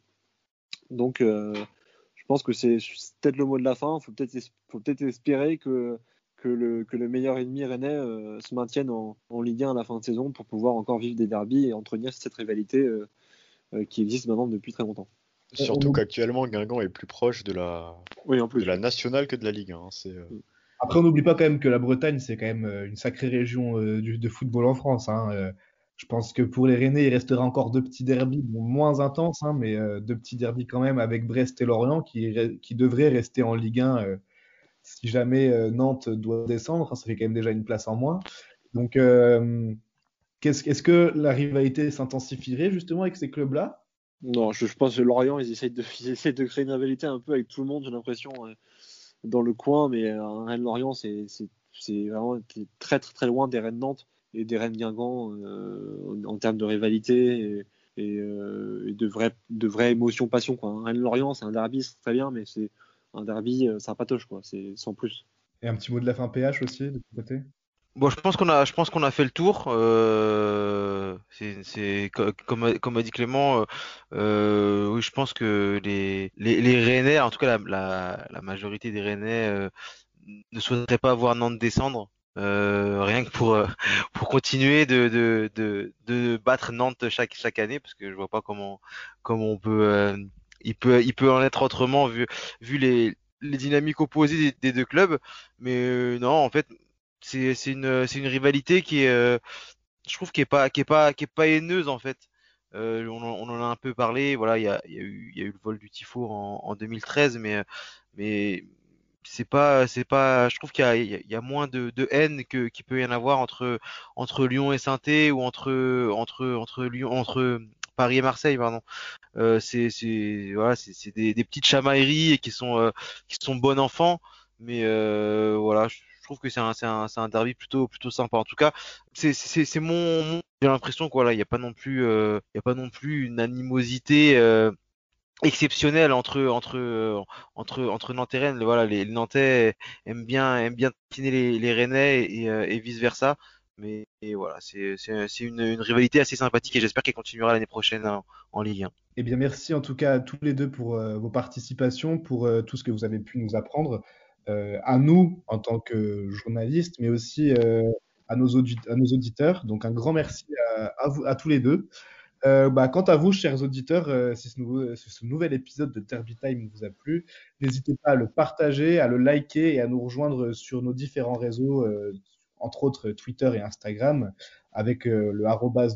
Donc euh, je pense que c'est peut-être le mot de la fin. Il faut peut-être peut espérer que, que, le, que le meilleur ennemi rennais euh, se maintienne en, en, Ligue 1 à la fin de saison pour pouvoir encore vivre des derbies et entretenir cette rivalité qui existe maintenant depuis très longtemps. Surtout qu'actuellement, Guingamp est plus proche de la, oui, en plus. de la nationale que de la Ligue 1. Hein. C'est, mm. Après, on n'oublie pas quand même que la Bretagne, c'est quand même euh, une sacrée région euh, de football en France. Hein. Euh, je pense que pour les Rennais, il restera encore deux petits derbys, moins intenses, hein, mais deux petits derbys quand même avec Brest et Lorient qui, devraient rester en Ligue 1 euh, si jamais Nantes doit descendre. Hein, ça fait quand même déjà une place en moins. Donc, est-ce est que la rivalité s'intensifierait justement avec ces clubs-là? Non, je, pense que Lorient, ils de, ils essayent de créer une rivalité un peu avec tout le monde, j'ai l'impression dans le coin, mais un Rennes-Lorient, c'est vraiment très, très très loin des Rennes Nantes et des Rennes Guingamp euh, en, en, termes de rivalité et, et, euh, et de vraies de vraie émotion, passion. Quoi. Un Rennes-Lorient, c'est un derby, c'est très bien, mais c'est un derby euh, sympatoche, quoi. C'est sans plus. Et un petit mot de la fin PH aussi, de ton côté? Bon, je pense qu'on a, je pense qu'on a fait le tour. Euh, comme, a dit Clément, euh, oui, je pense que les, les, Rennais, en tout cas la, majorité des Rennais, euh, ne souhaiteraient pas voir Nantes descendre. Euh, rien que pour continuer de, battre Nantes chaque année parce que je vois pas comment on peut il peut en être autrement vu les dynamiques opposées des, deux clubs mais non en fait c'est une rivalité qui est euh, je trouve qui est pas haineuse en fait. Euh, on, en a un peu parlé voilà il y a, eu le vol du tifo en, en 2013 mais c'est pas je trouve qu'il y a, moins de, haine qu'il peut y en avoir entre Lyon et saint ou entre Paris et Marseille euh, c'est des, petites chamailleries qui sont euh, qui bon enfants mais euh, voilà trouve que c'est un, un, un, derby plutôt, plutôt sympa. En tout cas, c'est mon, j'ai l'impression qu'il n'y a pas non plus, euh, y a pas non plus une animosité euh, exceptionnelle entre entre entre entre Nantes et Rennes. Voilà, les, les Nantais aiment bien aiment bien piner les, les Rennais et, euh, vice versa. Mais voilà, c'est une, une, rivalité assez sympathique et j'espère qu'elle continuera l'année prochaine en, Ligue 1. Eh bien, merci en tout cas à tous les deux pour euh, vos participations, pour euh, tout ce que vous avez pu nous apprendre euh, à nous en tant que journalistes, mais aussi euh, à, nos auditeurs. Donc un grand merci à, vous, tous les deux. Euh, bah, quant à vous, chers auditeurs, euh, si ce, nouvel épisode de Derby Time vous a plu, n'hésitez pas à le partager, à le liker et à nous rejoindre sur nos différents réseaux, euh, entre autres Twitter et Instagram, avec euh, le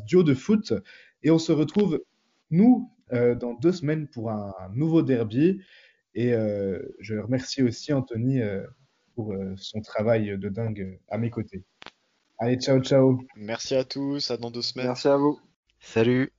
Dio de foot. Et on se retrouve, nous, euh, dans deux semaines pour un nouveau derby. Et euh, je remercie aussi Anthony euh, pour euh, son travail de dingue à mes côtés. Allez, ciao, ciao. Merci à tous, à dans deux semaines. Merci à vous. Salut.